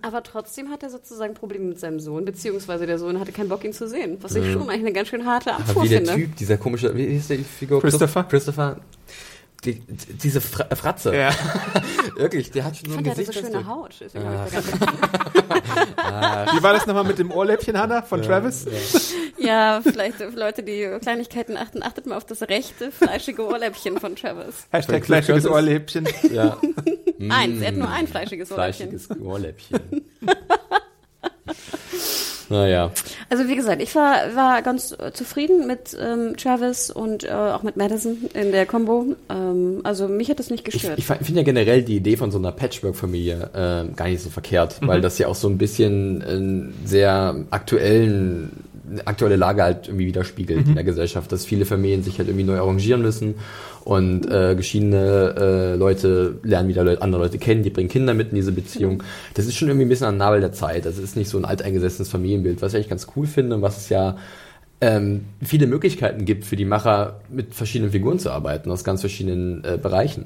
Aber trotzdem hat er sozusagen Probleme mit seinem Sohn, beziehungsweise der Sohn hatte keinen Bock, ihn zu sehen. Was ich schon eigentlich eine ganz schön harte Abfuhr wie der finde. Typ, dieser komische, wie hieß die Figur? Christopher? Christopher. Die, die- diese Fra äh, Fratze. Ja. [laughs] Wirklich, der hat schon Ich so ein fand, er hatte Gesicht. so [laughs] schöne Haut. Deswegen ich da ganz Wie war das nochmal mit dem Ohrläppchen, Hannah, von Travis? Ja, [laughs] vielleicht für Leute, die Kleinigkeiten achten, achtet mal auf das rechte, fleischige Ohrläppchen von Travis. Hashtag fleischiges? Ohrläppchen. Ja, Eins, er hat nur ein fleischiges Ohrläppchen. fleischiges Ohrläppchen. Naja. Also wie gesagt, ich war, war ganz äh, zufrieden mit ähm, Travis und äh, auch mit Madison in der Combo. Ähm, also mich hat das nicht Ich, gestört. ich finde ja generell die Idee von so einer Patchwork-Familie äh, gar nicht so verkehrt, Mhm. weil das ja auch so ein bisschen einen sehr aktuellen aktuelle Lage halt irgendwie widerspiegelt Mhm. in der Gesellschaft, dass viele Familien sich halt irgendwie neu arrangieren müssen und äh, geschiedene äh, Leute lernen wieder Leute, andere Leute kennen, die bringen Kinder mit in diese Beziehung. Das ist schon irgendwie ein bisschen an Nabel der Zeit. Das ist nicht so ein alteingesessenes Familienbild, was ich eigentlich ganz cool finde und was es ja ähm, viele Möglichkeiten gibt für die Macher, mit verschiedenen Figuren zu arbeiten, aus ganz verschiedenen äh, Bereichen.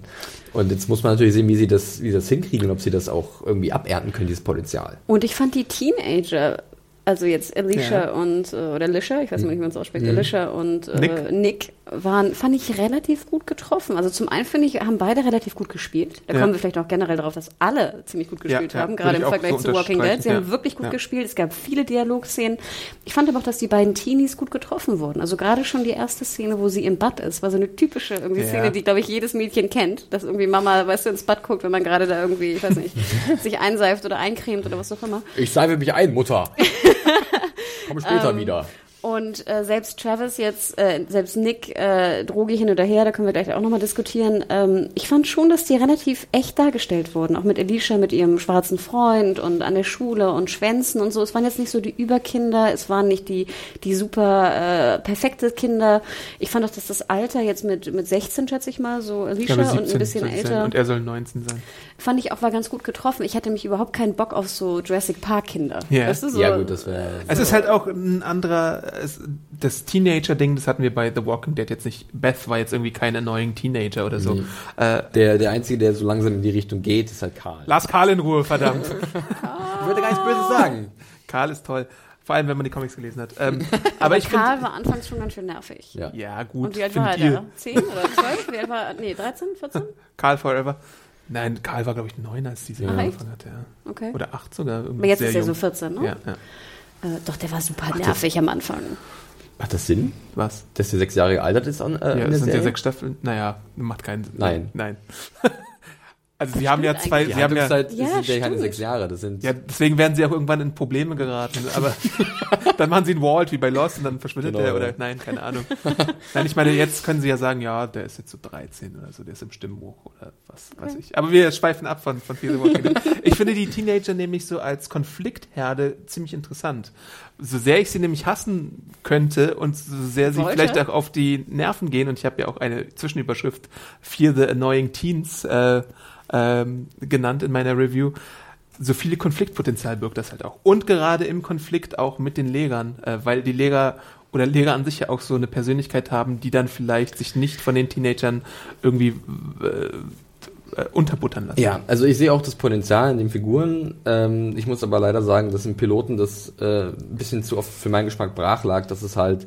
Und jetzt muss man natürlich sehen, wie sie das, wie sie das hinkriegen und ob sie das auch irgendwie abernten können, dieses Potenzial. Und ich fand die Teenager, also jetzt Alicia Ja. und, äh, oder Alicia, ich weiß nicht, wie man es ausspricht, Alicia und äh, Nick. Nick. Waren, fand ich relativ gut getroffen. Also zum einen finde ich, haben beide relativ gut gespielt. Da Ja. kommen wir vielleicht auch generell darauf, dass alle ziemlich gut Ja, gespielt ja, haben, würde gerade im Vergleich so zu Walking Dead. Sie haben ja. wirklich gut Ja. gespielt. Es gab viele Dialogszenen. Ich fand aber auch, dass die beiden Teenies gut getroffen wurden. Also gerade schon die erste Szene, wo sie im Bad ist, war so eine typische irgendwie Ja. Szene, die, glaube ich, jedes Mädchen kennt, dass irgendwie Mama, weißt du, ins Bad guckt, wenn man gerade da irgendwie, ich weiß nicht, [laughs] sich einseift oder eincremt oder was auch immer. Ich seife mich ein, Mutter. [laughs] Komm später Ähm, wieder. Und äh, selbst Travis jetzt, äh, selbst Nick, äh, Drogi hin oder her, da können wir gleich auch nochmal diskutieren. Ähm, ich fand schon, dass die relativ echt dargestellt wurden. Auch mit Alicia, mit ihrem schwarzen Freund und an der Schule und Schwänzen und so. Es waren jetzt nicht so die Überkinder, es waren nicht die, die super äh, perfekte Kinder. Ich fand auch, dass das Alter jetzt mit, mit 16, schätze ich mal, so Ich Alicia glaube, und ein bisschen soll es sein. älter, Und er soll 19 sein. fand ich auch war ganz gut getroffen. Ich hatte mich überhaupt keinen Bock auf so Jurassic Park Kinder. Ja. Weißt du, so, Ja gut, das wäre... Es ist halt auch ein anderer, es, das Teenager-Ding, das hatten wir bei The Walking Dead jetzt nicht. Beth war jetzt irgendwie kein annoying Teenager oder so. Äh, Der, der Einzige, der so langsam in die Richtung geht, ist halt Karl. lass Karl in Ruhe, verdammt. [laughs] Ich würde gar nichts Böses sagen. Karl ist toll. Vor allem, wenn man die Comics gelesen hat. Ähm, aber ich Karl finde, war anfangs schon ganz schön nervig. Ja. ja gut, Und wie alt war er? 10 oder 12? Wie alt war er? Nee, 13, 14? Karl Forever. Nein, Karl war glaube ich neun, als diese Ach, angefangen hat. Ja. Okay. Oder acht sogar. irgendwie Aber jetzt sehr ist er jung. so 14, ne? Ja, ja. Äh, doch, der war super nervig am Anfang. Hat das Sinn, Was? dass der sechs Jahre gealtert ist an, äh, Ja, der sind ja Serie? sechs Staffeln. Naja, macht keinen Sinn. Nein. Nein. Also sie haben ja zwei, eigentlich. sie haben ja, Halbwertszeit Ja, sind ja keine sechs Jahre, das sind... ja, deswegen werden sie auch irgendwann in Probleme geraten. Aber [laughs] dann machen sie einen Walt wie bei Lost und dann verschwindet Genau, der oder ja. nein, keine Ahnung. nein, ich meine, jetzt können sie ja sagen, ja, der ist jetzt so 13 oder so, der ist im Stimmbuch oder was weiß ich. Aber wir schweifen ab von, von Fear the Walking Dead. Ich finde die Teenager nämlich so als Konfliktherde ziemlich interessant. So sehr ich sie nämlich hassen könnte und so sehr sie Wollte? vielleicht auch auf die Nerven gehen, und ich habe ja auch eine Zwischenüberschrift Fear the Annoying Teens äh, ähm, genannt in meiner Review, so viele Konfliktpotenzial birgt das halt auch. Und gerade im Konflikt auch mit den Legern, äh, weil die Leger oder Lehrer an sich ja auch so eine Persönlichkeit haben, die dann vielleicht sich nicht von den Teenagern irgendwie äh, äh, unterbuttern lassen. Ja, also ich sehe auch das Potenzial in den Figuren. Ähm, ich muss aber leider sagen, dass im Piloten das äh, ein bisschen zu oft für meinen Geschmack brach lag, dass es halt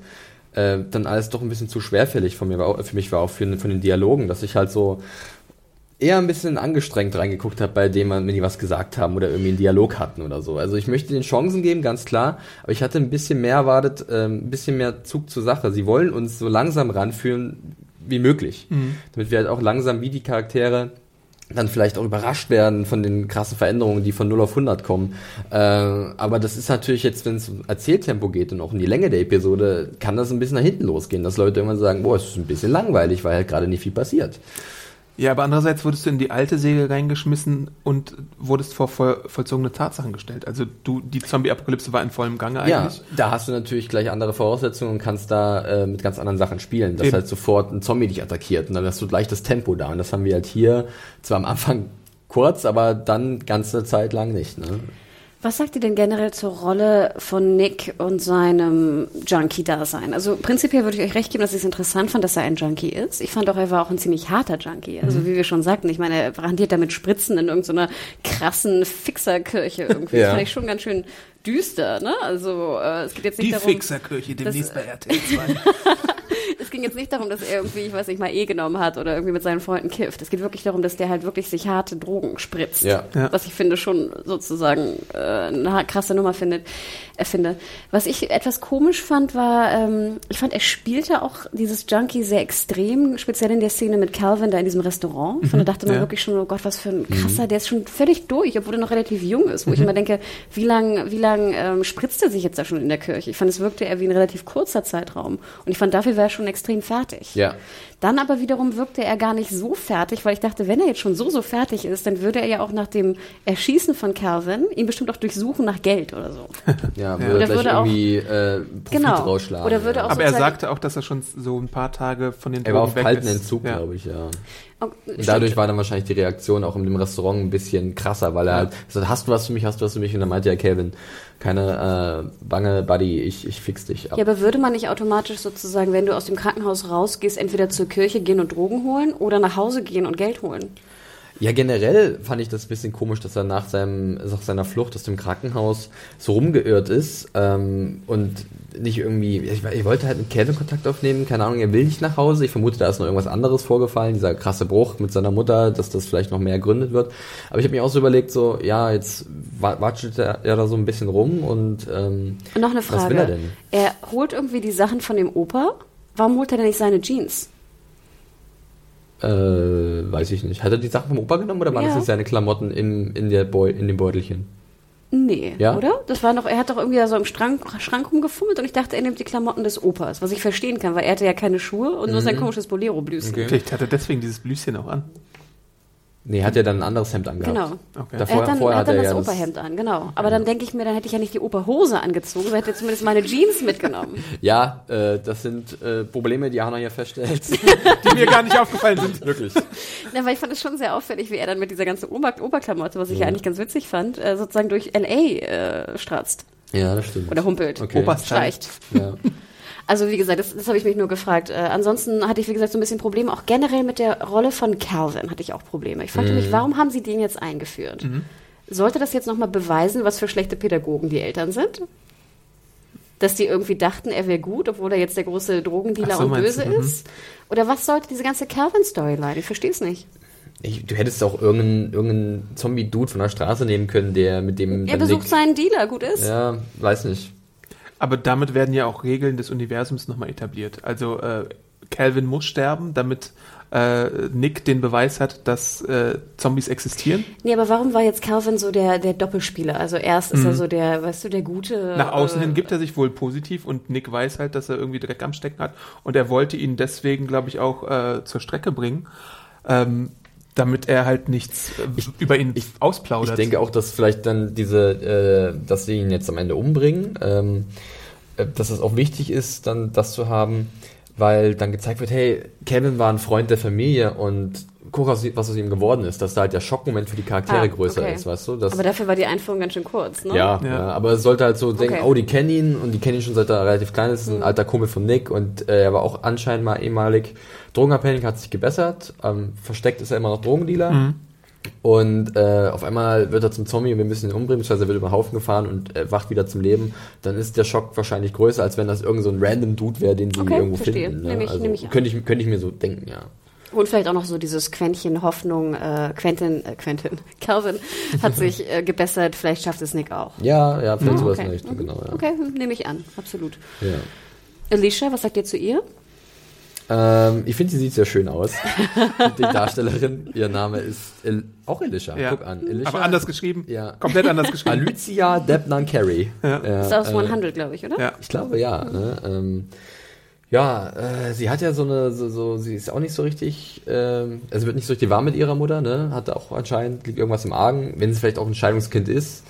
äh, dann alles doch ein bisschen zu schwerfällig von mir war, für mich war, auch für, von den Dialogen, dass ich halt so eher ein bisschen angestrengt reingeguckt habe, bei dem man, wenn die was gesagt haben oder irgendwie einen Dialog hatten oder so. Also ich möchte den Chancen geben, ganz klar, aber ich hatte ein bisschen mehr erwartet, ähm, ein bisschen mehr Zug zur Sache. Sie wollen uns so langsam ranführen, wie möglich. Damit wir halt auch langsam wie die Charaktere dann vielleicht auch überrascht werden von den krassen Veränderungen, die von 0 auf 100 kommen. Äh, aber das ist natürlich jetzt, wenn es um Erzähltempo geht und auch um die Länge der Episode, kann das ein bisschen nach hinten losgehen, dass Leute irgendwann sagen, boah, es ist ein bisschen langweilig, weil halt gerade nicht viel passiert. Ja, aber andererseits wurdest du in die alte Serie reingeschmissen und wurdest vor voll, vollzogene Tatsachen gestellt. Also du, die Zombie-Apokalypse war in vollem Gange Ja, eigentlich. da hast du natürlich gleich andere Voraussetzungen und kannst da äh, mit ganz anderen Sachen spielen, dass Eben. halt sofort ein Zombie dich attackiert und dann hast du gleich das Tempo da und das haben wir halt hier zwar am Anfang kurz, aber dann ganze Zeit lang nicht. Ne? Was sagt ihr denn generell zur Rolle von Nick und seinem Junkie-Dasein? Also prinzipiell würde ich euch recht geben, dass ich es interessant fand, dass er ein Junkie ist. Ich fand auch, er war auch ein ziemlich harter Junkie. Also wie wir schon sagten, ich meine, er brandiert damit Spritzen in irgendeiner krassen Fixerkirche irgendwie. Ja. Das fand ich schon ganz schön düster, ne? Also äh, es geht jetzt nicht Die darum... Fixerkirche demnächst bei RTL [laughs] 2. Es ging jetzt nicht darum, dass er irgendwie, ich weiß nicht, mal E genommen hat oder irgendwie mit seinen Freunden kifft. Es geht wirklich darum, dass der halt wirklich sich harte Drogen spritzt. Ja. Ja. Was ich finde schon sozusagen äh, eine krasse Nummer findet, äh, finde. Was ich etwas komisch fand, war, ähm, ich fand, er spielte auch dieses Junkie sehr extrem, speziell in der Szene mit Calvin da in diesem Restaurant. Ich fand, da dachte man ja. wirklich schon, oh Gott, was für ein krasser, der ist schon völlig durch, obwohl er noch relativ jung ist. Wo ich immer denke, wie lang, wie lang ähm, spritzt er sich jetzt da schon in der Kirche? Ich fand, es wirkte eher wie ein relativ kurzer Zeitraum. Und ich fand, dafür war er schon extrem fertig. Ja. Dann aber wiederum wirkte er gar nicht so fertig, weil ich dachte, wenn er jetzt schon so, so fertig ist, dann würde er ja auch nach dem Erschießen von Calvin ihn bestimmt auch durchsuchen nach Geld oder so. [laughs] Ja, Oder würde gleich würde auch- irgendwie äh, Profit Genau. rausschlagen. Oder würde ja. auch Aber er sagte auch, dass er schon so ein paar Tage von den Er war Drogen auf kalten. Entzug, ja. glaube ich, ja. Oh, Und dadurch war dann wahrscheinlich die Reaktion auch in dem Restaurant ein bisschen krasser, weil er halt gesagt, hast du was für mich, hast du was für mich? Und dann meinte ja Calvin, keine äh, Bange, Buddy, ich, ich fix dich ab. Ja, aber würde man nicht automatisch sozusagen, wenn du aus dem Krankenhaus rausgehst, entweder zur Kirche gehen und Drogen holen oder nach Hause gehen und Geld holen? Ja, generell fand ich das ein bisschen komisch, dass er nach, seinem, nach seiner Flucht aus dem Krankenhaus so rumgeirrt ist ähm, und nicht irgendwie, ich, ich wollte halt mit Calvin Kontakt aufnehmen, keine Ahnung, er will nicht nach Hause. Ich vermute, da ist noch irgendwas anderes vorgefallen, dieser krasse Bruch mit seiner Mutter, dass das vielleicht noch mehr ergründet wird. Aber ich habe mir auch so überlegt, so, ja, jetzt wa- watschelt er, er da so ein bisschen rum und ähm, Und noch eine Frage. was will er denn? Er holt irgendwie die Sachen von dem Opa. Warum holt er denn nicht seine Jeans? Äh, weiß ich nicht. Hat er die Sachen vom Opa genommen oder waren Ja. das jetzt seine Klamotten in, in, der Beu in dem Beutelchen? Nee, Ja? oder? Das war noch, er hat doch irgendwie da so im Schrank, Schrank rumgefummelt und ich dachte, er nimmt die Klamotten des Opas, was ich verstehen kann, weil er hatte ja keine Schuhe und nur sein Mhm. komisches Bolero-Blüschen. Okay. Vielleicht hat er deswegen dieses Blüschen auch an. Nee, hat er dann ein anderes Hemd angehabt. Genau. Okay. Davor, Er hat dann, vorher er hat dann er das ja Operhemd an, genau. Aber dann denke ich mir, dann hätte ich ja nicht die Operhose angezogen, sondern hätte zumindest meine Jeans mitgenommen. [laughs] Ja, äh, das sind äh, Probleme, die Hannah hier feststellt. [laughs] Die mir gar nicht aufgefallen sind. Wirklich. [laughs] Ja, weil ich fand es schon sehr auffällig, wie er dann mit dieser ganzen Ober Oberklamotte, was ich ja eigentlich ganz witzig fand, äh, sozusagen durch L.A. Äh, stratzt Ja, das stimmt. oder humpelt. Okay. Oberstyle. Schleicht. Ja. Also wie gesagt, das, das habe ich mich nur gefragt. Äh, ansonsten hatte ich, wie gesagt, so ein bisschen Probleme. Auch generell mit der Rolle von Calvin hatte ich auch Probleme. Ich fragte mich, warum haben sie den jetzt eingeführt? Sollte das jetzt nochmal beweisen, was für schlechte Pädagogen die Eltern sind? Dass die irgendwie dachten, er wäre gut, obwohl er jetzt der große Drogendealer so, und böse du, mhm. ist? Oder was sollte diese ganze Calvin-Storyline? Ich verstehe es nicht. Ich, du hättest auch irgendeinen irgendein Zombie-Dude von der Straße nehmen können, der mit dem. Er besucht Nick- seinen Dealer, gut ist. Ja, weiß nicht. Aber damit werden ja auch Regeln des Universums nochmal etabliert. Also äh, Calvin muss sterben, damit äh, Nick den Beweis hat, dass äh, Zombies existieren. Nee, aber warum war jetzt Calvin so der, der Doppelspieler? Also erst ist er so der, weißt du, der gute. Mhm. Nach außen äh, hin gibt er sich wohl positiv und Nick weiß halt, dass er irgendwie Dreck am Stecken hat und er wollte ihn deswegen, glaube ich, auch äh, zur Strecke bringen, ähm, damit er halt nichts äh, über ihn Ich ausplaudert. denke auch, dass vielleicht dann diese, äh, dass sie ihn jetzt am Ende umbringen, ähm, äh, dass es auch wichtig ist, dann das zu haben, weil dann gezeigt wird, hey, Kevin war ein Freund der Familie und guck, was was aus ihm geworden ist, dass da halt der Schockmoment für die Charaktere Ah, größer okay. ist, weißt du? Dass, Aber dafür war die Einführung ganz schön kurz, ne? ja, Ja. ja. aber es sollte halt so denken, Okay. oh, die kennen ihn und die kennen ihn schon seit er relativ klein ist, ist ein alter Kumpel von Nick und äh, er war auch anscheinend mal ehemalig drogenabhängig, hat sich gebessert, ähm, versteckt ist er immer noch Drogendealer und äh, auf einmal wird er zum Zombie und wir müssen ihn umbringen, beziehungsweise er wird über den Haufen gefahren und äh, wacht wieder zum Leben, dann ist der Schock wahrscheinlich größer, als wenn das irgend so ein random Dude wäre, den sie Okay, irgendwo verstehe. finden. Nehm ich- also, nehm ich an. könnte, ich, könnte ich mir so denken, ja. Und vielleicht auch noch so dieses Quäntchen Hoffnung, äh, Quentin, äh, Quentin, [laughs] Calvin hat [laughs] sich äh, gebessert, vielleicht schafft es Nick auch. Ja, ja, vielleicht Ah, sowas okay. in Richtung, Mhm. genau, ja. Okay, hm, nehme ich an, absolut. ja. Alicia, was sagt ihr zu ihr? Ähm, ich finde, sie sieht sehr schön aus. die Darstellerin, ihr Name ist El auch Elisha. Ja. Guck an. Elisha. Aber anders geschrieben. Ja. Komplett anders geschrieben. Alicia Debnan Carey. Ja. Das ist aus 100, glaube ich, oder? Ja. Ich glaube ja. Ne? Ähm, ja, äh, sie hat ja so eine, so, so, sie ist auch nicht so richtig, ähm, also wird nicht so richtig warm mit ihrer Mutter, ne? Hat auch anscheinend liegt irgendwas im Argen, wenn sie vielleicht auch ein Scheidungskind ist.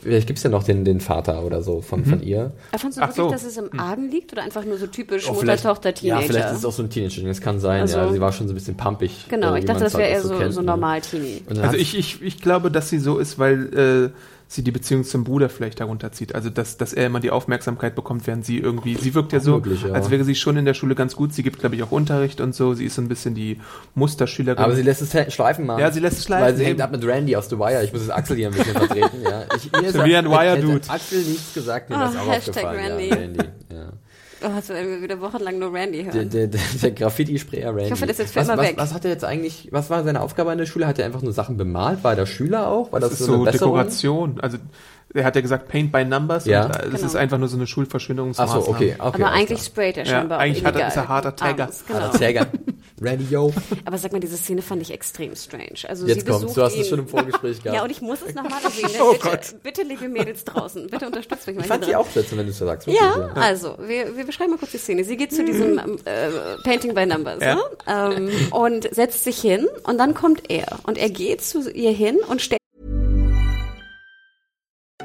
Vielleicht gibt's ja noch den, den Vater oder so von, von ihr. Aber fandst du Ach wirklich, so. dass es im Argen liegt oder einfach nur so typisch Auch Mutter, vielleicht- Tochter, Teenager? Ja, vielleicht ist es auch so ein Teenager, das kann sein, Also- ja. Sie war schon so ein bisschen pumpig. genau, äh, ich wie dachte, das wäre eher so, kennt, so ne? normal Teenie. Also ich, ich, ich glaube, dass sie so ist, weil äh, sie die Beziehung zum Bruder vielleicht darunter zieht. Also dass, dass er immer die Aufmerksamkeit bekommt, während sie irgendwie, sie wirkt ja so, Möglich, ja. als wäre sie schon in der Schule ganz gut. Sie gibt, glaube ich, auch Unterricht und so. Sie ist so ein bisschen die Musterschülerin. Aber sie lässt es he- schleifen machen. Ja, sie lässt es schleifen, Weil sie hängt ab mit Randy aus The Wire. Ich muss jetzt Axel hier ein bisschen [laughs] vertreten. Ja. Ich, mir So wie ein Wire-Dude. Axel nichts gesagt, mir Oh, es auch Hashtag aufgefallen. Randy. Ja, Randy. Oh, hast du irgendwie wieder wochenlang nur Randy hören? der, der, der Graffiti-Sprayer Randy. hoffe, das ist für was, immer was, weg. was hat er jetzt eigentlich, was war seine Aufgabe in der Schule? Hat er einfach nur Sachen bemalt? War er der Schüler auch? War das, das ist so eine so? Dekoration. Also er hat ja gesagt Paint by Numbers. Ja. Und, äh, es Genau. ist einfach nur so eine Ach Schulverschwendungsmaßnahme. so, okay. okay Aber eigentlich klar. sprayt er Ja, scheinbar eigentlich hat er- ist er harter Tagger. abends, Genau. Harter Träger. [laughs] Randy, yo. Aber sag mal, diese Szene fand ich extrem strange. Also Jetzt sie kommt's. besucht Du hast ihn. es schon im Vorgespräch [laughs] gehabt. Ja, und ich muss es nochmal [laughs] erwähnen. Oh bitte, Gott. bitte, liebe Mädels draußen, bitte unterstützt mich mal Ich fand dran. auch setzen, wenn du es so sagst. wirklich, Ja, also, wir, wir beschreiben mal kurz die Szene. Sie geht zu diesem ähm, äh, Painting by Numbers Ja. ne? ähm, und setzt sich hin und dann kommt er. Und er geht zu ihr hin und stellt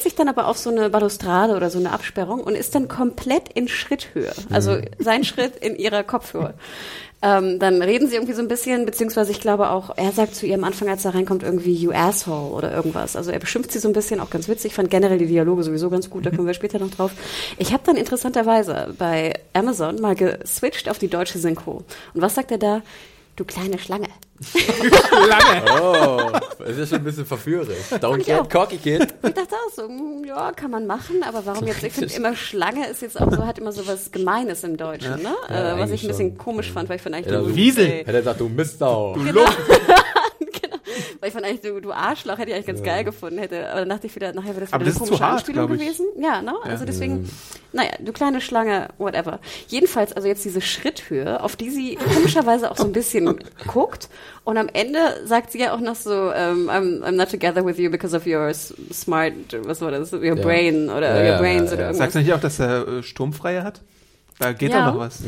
sich dann aber auf so eine Balustrade oder so eine Absperrung und ist dann komplett in Schritthöhe. Also sein Schritt in ihrer Kopfhöhe. Ähm, dann reden sie irgendwie so ein bisschen, beziehungsweise ich glaube auch, er sagt zu ihr am Anfang, als er reinkommt, irgendwie you asshole oder irgendwas. Also er beschimpft sie so ein bisschen, auch ganz witzig. Ich fand generell die Dialoge sowieso ganz gut, da kommen wir später noch drauf. Ich habe dann interessanterweise bei Amazon mal geswitcht auf die deutsche Synchro. Und was sagt er da? Du kleine Schlange. Oh, das ist ja schon ein bisschen verführerisch. Don't get cocky, kid. Ich dachte auch so, hm, ja, kann man machen, aber warum jetzt? Ich finde immer Schlange ist jetzt auch so, hat immer so was Gemeines im Deutschen, ne? Ja, äh, was ich ein bisschen schon. komisch fand, weil ich eigentlich Ja, du, so Wiesel. Hätte er gesagt, du Mistau. genau. genau. Weil ich fand eigentlich, du, du Arschloch, hätte ich eigentlich ganz geil gefunden, hätte, aber dann dachte ich wieder, nachher wäre das wieder Aber eine das komische hart, Anspielung gewesen. Ja, ne? Also deswegen, naja, du kleine Schlange, whatever. Jedenfalls, also jetzt diese Schritthöhe, auf die sie komischerweise auch so ein bisschen guckt. Und am Ende sagt sie ja auch noch so, ähm, I'm, I'm not together with you because of your smart, was war das, your brain oder Ja, your ja, brains ja, oder ja. irgendwas. Sagst du nicht auch, dass er äh, Sturmfreie hat? Da geht Ja. doch noch was.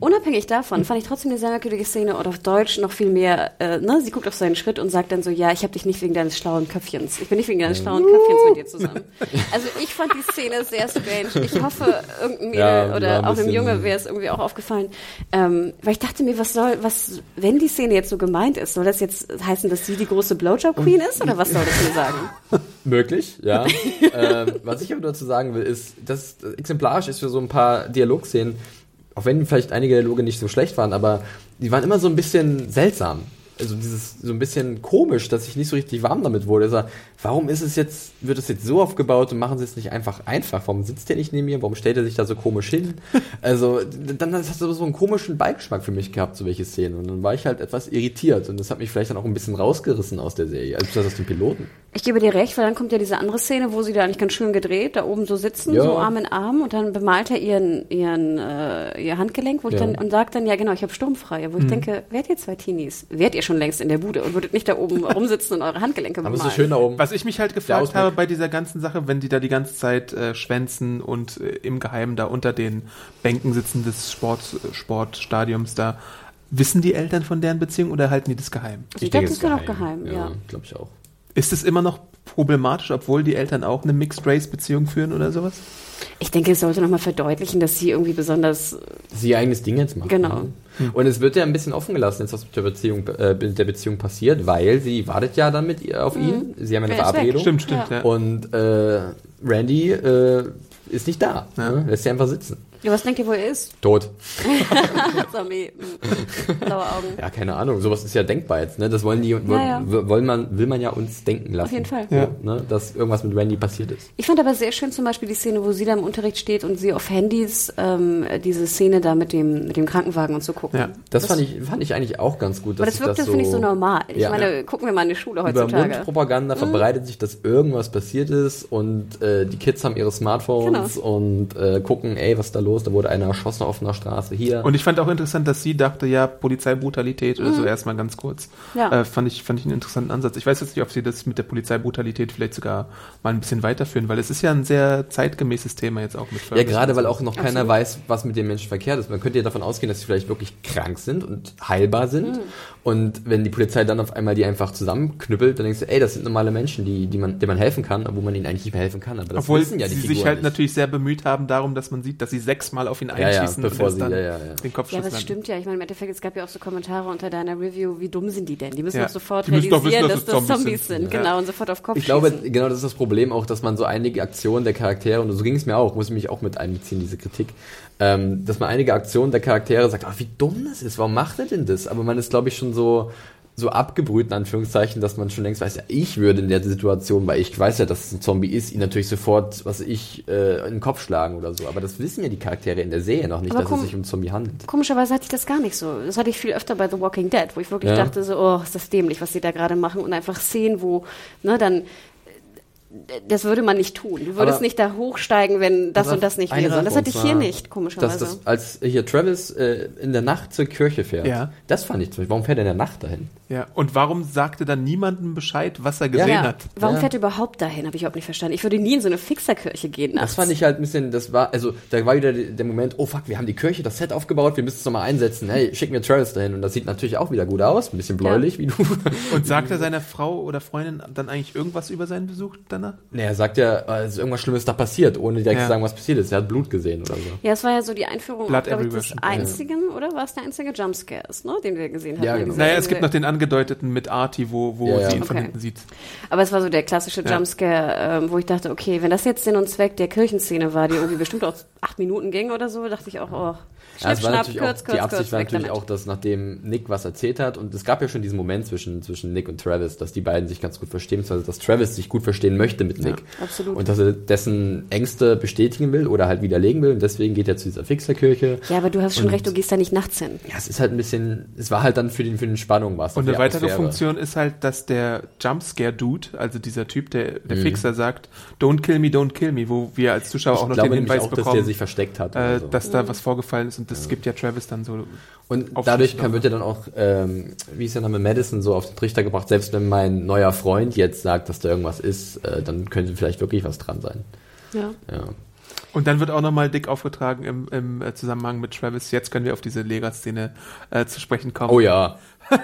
Unabhängig davon fand ich trotzdem eine sehr merkwürdige Szene und auf Deutsch noch viel mehr, äh, ne, sie guckt auf seinen Schritt und sagt dann so, ja, ich habe dich nicht wegen deines schlauen Köpfchens. Ich bin nicht wegen deines schlauen Köpfchens mit dir zusammen. [laughs] Also ich fand die Szene sehr strange. Ich [laughs] hoffe, irgendein Mädel Ja, oder ein auch einem Junge wäre es irgendwie auch aufgefallen. Ähm, weil ich dachte mir, was soll, was, wenn die Szene jetzt so gemeint ist, soll das jetzt heißen, dass sie die große Blowjob-Queen ist oder was soll das mir sagen? [laughs] Möglich, ja. ähm, was ich aber dazu sagen will, ist, dass das exemplarisch ist für so ein paar Dialogszenen, auch wenn vielleicht einige Dialoge nicht so schlecht waren, aber die waren immer so ein bisschen seltsam. Also dieses so ein bisschen komisch, dass ich nicht so richtig warm damit wurde. Also, warum ist es jetzt, wird es jetzt so aufgebaut und machen sie es nicht einfach einfach? Warum sitzt der nicht neben mir? Warum stellt er sich da so komisch hin? [laughs] Also, dann hat es so einen komischen Beigeschmack für mich gehabt, so welche Szenen. Und dann war ich halt etwas irritiert und das hat mich vielleicht dann auch ein bisschen rausgerissen aus der Serie, also aus dem Piloten. Ich gebe dir recht, weil dann kommt ja diese andere Szene, wo sie da eigentlich ganz schön gedreht, da oben so sitzen, Ja. so Arm in Arm und dann bemalt er ihren, ihren, äh, ihr Handgelenk, wo ich Ja. dann, und sagt dann, ja genau, ich habe sturmfrei. Wo ich denke, wärt ihr zwei Teenies? Wärt ihr schon längst in der Bude und würdet nicht da oben [laughs] rumsitzen und eure Handgelenke Aber bemalen? es ist so schön da oben. Was ich mich halt gefragt habe bei dieser ganzen Sache, wenn die da die ganze Zeit äh, schwänzen und äh, im Geheimen da unter den Bänken sitzen des Sport, Sportstadiums da, wissen die Eltern von deren Beziehung oder halten die das geheim? Also ich dachte, das ist noch geheim, ja. glaube ich auch. Ist es immer noch problematisch, obwohl die Eltern auch eine Mixed-Race-Beziehung führen oder sowas? Ich denke, es sollte nochmal verdeutlichen, dass sie irgendwie besonders, Sie ihr eigenes Ding jetzt machen. Genau. Mhm. Und es wird ja ein bisschen offen gelassen, jetzt was mit der Beziehung, äh, mit der Beziehung passiert, weil sie wartet ja dann mit ihr auf ihn. Sie haben ja eine Mhm. Er weg. Verabredung. Stimmt, stimmt, ja. Und äh, Randy äh, ist nicht da. Ja. Ne? Lässt sie einfach sitzen. Ja, was denkt ihr, wo er ist? Tot. [laughs] Zombie. Hm. Blaue Augen. Ja, keine Ahnung. Sowas ist ja denkbar jetzt. Ne? Das wollen die, ja. wollen man, will man ja uns denken lassen. Auf jeden Fall. Ja. Ne? Dass irgendwas mit Randy passiert ist. Ich fand aber sehr schön zum Beispiel die Szene, wo sie da im Unterricht steht und sie auf Handys ähm, diese Szene da mit dem, mit dem Krankenwagen und so gucken. Ja. Das, fand, ich, fand ich eigentlich auch ganz gut. Aber dass das sich wirkte, finde ich, so normal. Ich Ja. meine, gucken wir mal in die Schule Über heutzutage. Mhm. Mundpropaganda verbreitet sich, dass irgendwas passiert ist und äh, die Kids haben ihre Smartphones Genau. und äh, gucken, ey, was ist da los? Da wurde einer erschossen auf einer Straße hier. Und ich fand auch interessant, dass sie dachte, ja, Polizeibrutalität oder so erstmal ganz kurz. Mhm. Ja. Äh, fand, ich, fand ich einen interessanten Ansatz. Ich weiß jetzt nicht, ob sie das mit der Polizeibrutalität vielleicht sogar mal ein bisschen weiterführen, weil es ist ja ein sehr zeitgemäßes Thema jetzt auch mit ja, Ferguson gerade weil auch noch keiner Absolut. weiß, was mit den Menschen verkehrt ist. Man könnte ja davon ausgehen, dass sie vielleicht wirklich krank sind und heilbar sind. Mhm. Und wenn die Polizei dann auf einmal die einfach zusammenknüppelt, dann denkst du, ey, das sind normale Menschen, die, die man, denen man helfen kann, obwohl man ihnen eigentlich nicht mehr helfen kann. Aber das Obwohl wissen ja die sie Figuren sich halt nicht. natürlich sehr bemüht haben darum, dass man sieht, dass sie sechsmal auf ihn Ja, ja, einschießen bevor und sie- dann ja, ja, ja. den Kopfschuss Ja, landen. stimmt ja. Ich meine, im Endeffekt, es gab ja auch so Kommentare unter deiner Review, wie dumm sind die denn? Die müssen Ja. doch sofort müssen doch realisieren, wissen, dass, dass das Zombies Zombies sind. sind. Ja. Genau, und sofort auf Kopf Ich glaube, schießen. genau das ist das Problem auch, dass man so einige Aktionen der Charaktere, und so ging es mir auch, muss ich mich auch mit einbeziehen, diese Kritik, ähm, dass man einige Aktionen der Charaktere sagt, ach, wie dumm das ist, warum macht er denn das? Aber man ist, glaube ich, schon so, so abgebrüht, in Anführungszeichen, dass man schon längst weiß, ja, ich würde in der Situation, weil ich weiß ja, dass es ein Zombie ist, ihn natürlich sofort, was ich, äh, in den Kopf schlagen oder so. Aber das wissen ja die Charaktere in der Serie noch nicht, Aber dass es sich um einen Zombie handelt. Komischerweise hatte ich das gar nicht so. Das hatte ich viel öfter bei The Walking Dead, wo ich wirklich Ja. dachte so, oh, ist das dämlich, was sie da gerade machen und einfach Szenen, wo, ne, dann, das würde man nicht tun. Du würdest Aber- nicht da hochsteigen, wenn das und das nicht wäre. Und das Sache, hatte ich hier nicht, komischerweise. Dass das, als hier Travis äh, in der Nacht zur Kirche fährt, Ja. das fand ich zum Beispiel. Warum fährt er in der Nacht dahin? Ja. Und warum sagte dann niemandem Bescheid, was er gesehen ja, hat? warum Ja. fährt er überhaupt dahin? Habe ich überhaupt nicht verstanden. Ich würde nie in so eine Fixerkirche gehen nachts. Das fand ich halt ein bisschen, das war, also da war wieder der Moment, oh fuck, wir haben die Kirche, das Set aufgebaut, wir müssen es nochmal einsetzen. Hey, schick mir Travis dahin. Und das sieht natürlich auch wieder gut aus, ein bisschen bläulich, wie du. Und sagt er seiner Frau oder Freundin dann eigentlich irgendwas über seinen Besuch danach? Nee, er sagt ja, äh, es ist irgendwas Schlimmes da passiert, ohne direkt Ja. zu sagen, was passiert ist. Er hat Blut gesehen oder so. Ja, es war ja so die Einführung, Blood glaube ich, des einzigen, oder? War es der einzige Jumpscares, ne, den wir gesehen haben? Ja, genau. Naja, es gibt noch den angedeuteten mit Artie, wo, wo Ja, ja. sie ihn von Okay. hinten sieht. Aber es war so der klassische Ja. Jumpscare, ähm, wo ich dachte, okay, wenn das jetzt Sinn und Zweck der Kirchenszene war, die irgendwie bestimmt auch acht Minuten ging oder so, dachte ich auch, oh, Ja, schnipp, es war schnapp, natürlich kurz, auch, kurz, die Absicht kurz, war natürlich damit. auch, dass nachdem Nick was erzählt hat, und es gab ja schon diesen Moment zwischen, zwischen Nick und Travis, dass die beiden sich ganz gut verstehen, beziehungsweise dass Travis sich gut verstehen möchte mit Nick. absolut. Und dass er dessen Ängste bestätigen will oder halt widerlegen will, und deswegen geht er zu dieser Fixerkirche. Ja, aber du hast schon recht, du gehst da nicht nachts hin. Ja, es ist halt ein bisschen, es war halt dann für den, für den Spannung was. Und eine weitere Funktion ist halt, dass der Jumpscare-Dude, also dieser Typ, der, der Fixer sagt, don't kill me, don't kill me, wo wir als Zuschauer auch Mhm. Ich noch glaube den Hinweis auch, dass der bekommen, sich versteckt hat. äh, so. dass da was vorgefallen ist und das gibt ja Travis dann so. Und dadurch kann, noch. wird ja dann auch, ähm, wie ist der Name, Madison so auf den Trichter gebracht, selbst wenn mein neuer Freund jetzt sagt, dass da irgendwas ist, äh, dann könnte vielleicht wirklich was dran sein. Ja. Ja. Und dann wird auch nochmal dick aufgetragen im, im äh, Zusammenhang mit Travis. Jetzt können wir auf diese Lehrer-Szene äh, zu sprechen kommen. Oh ja. [laughs]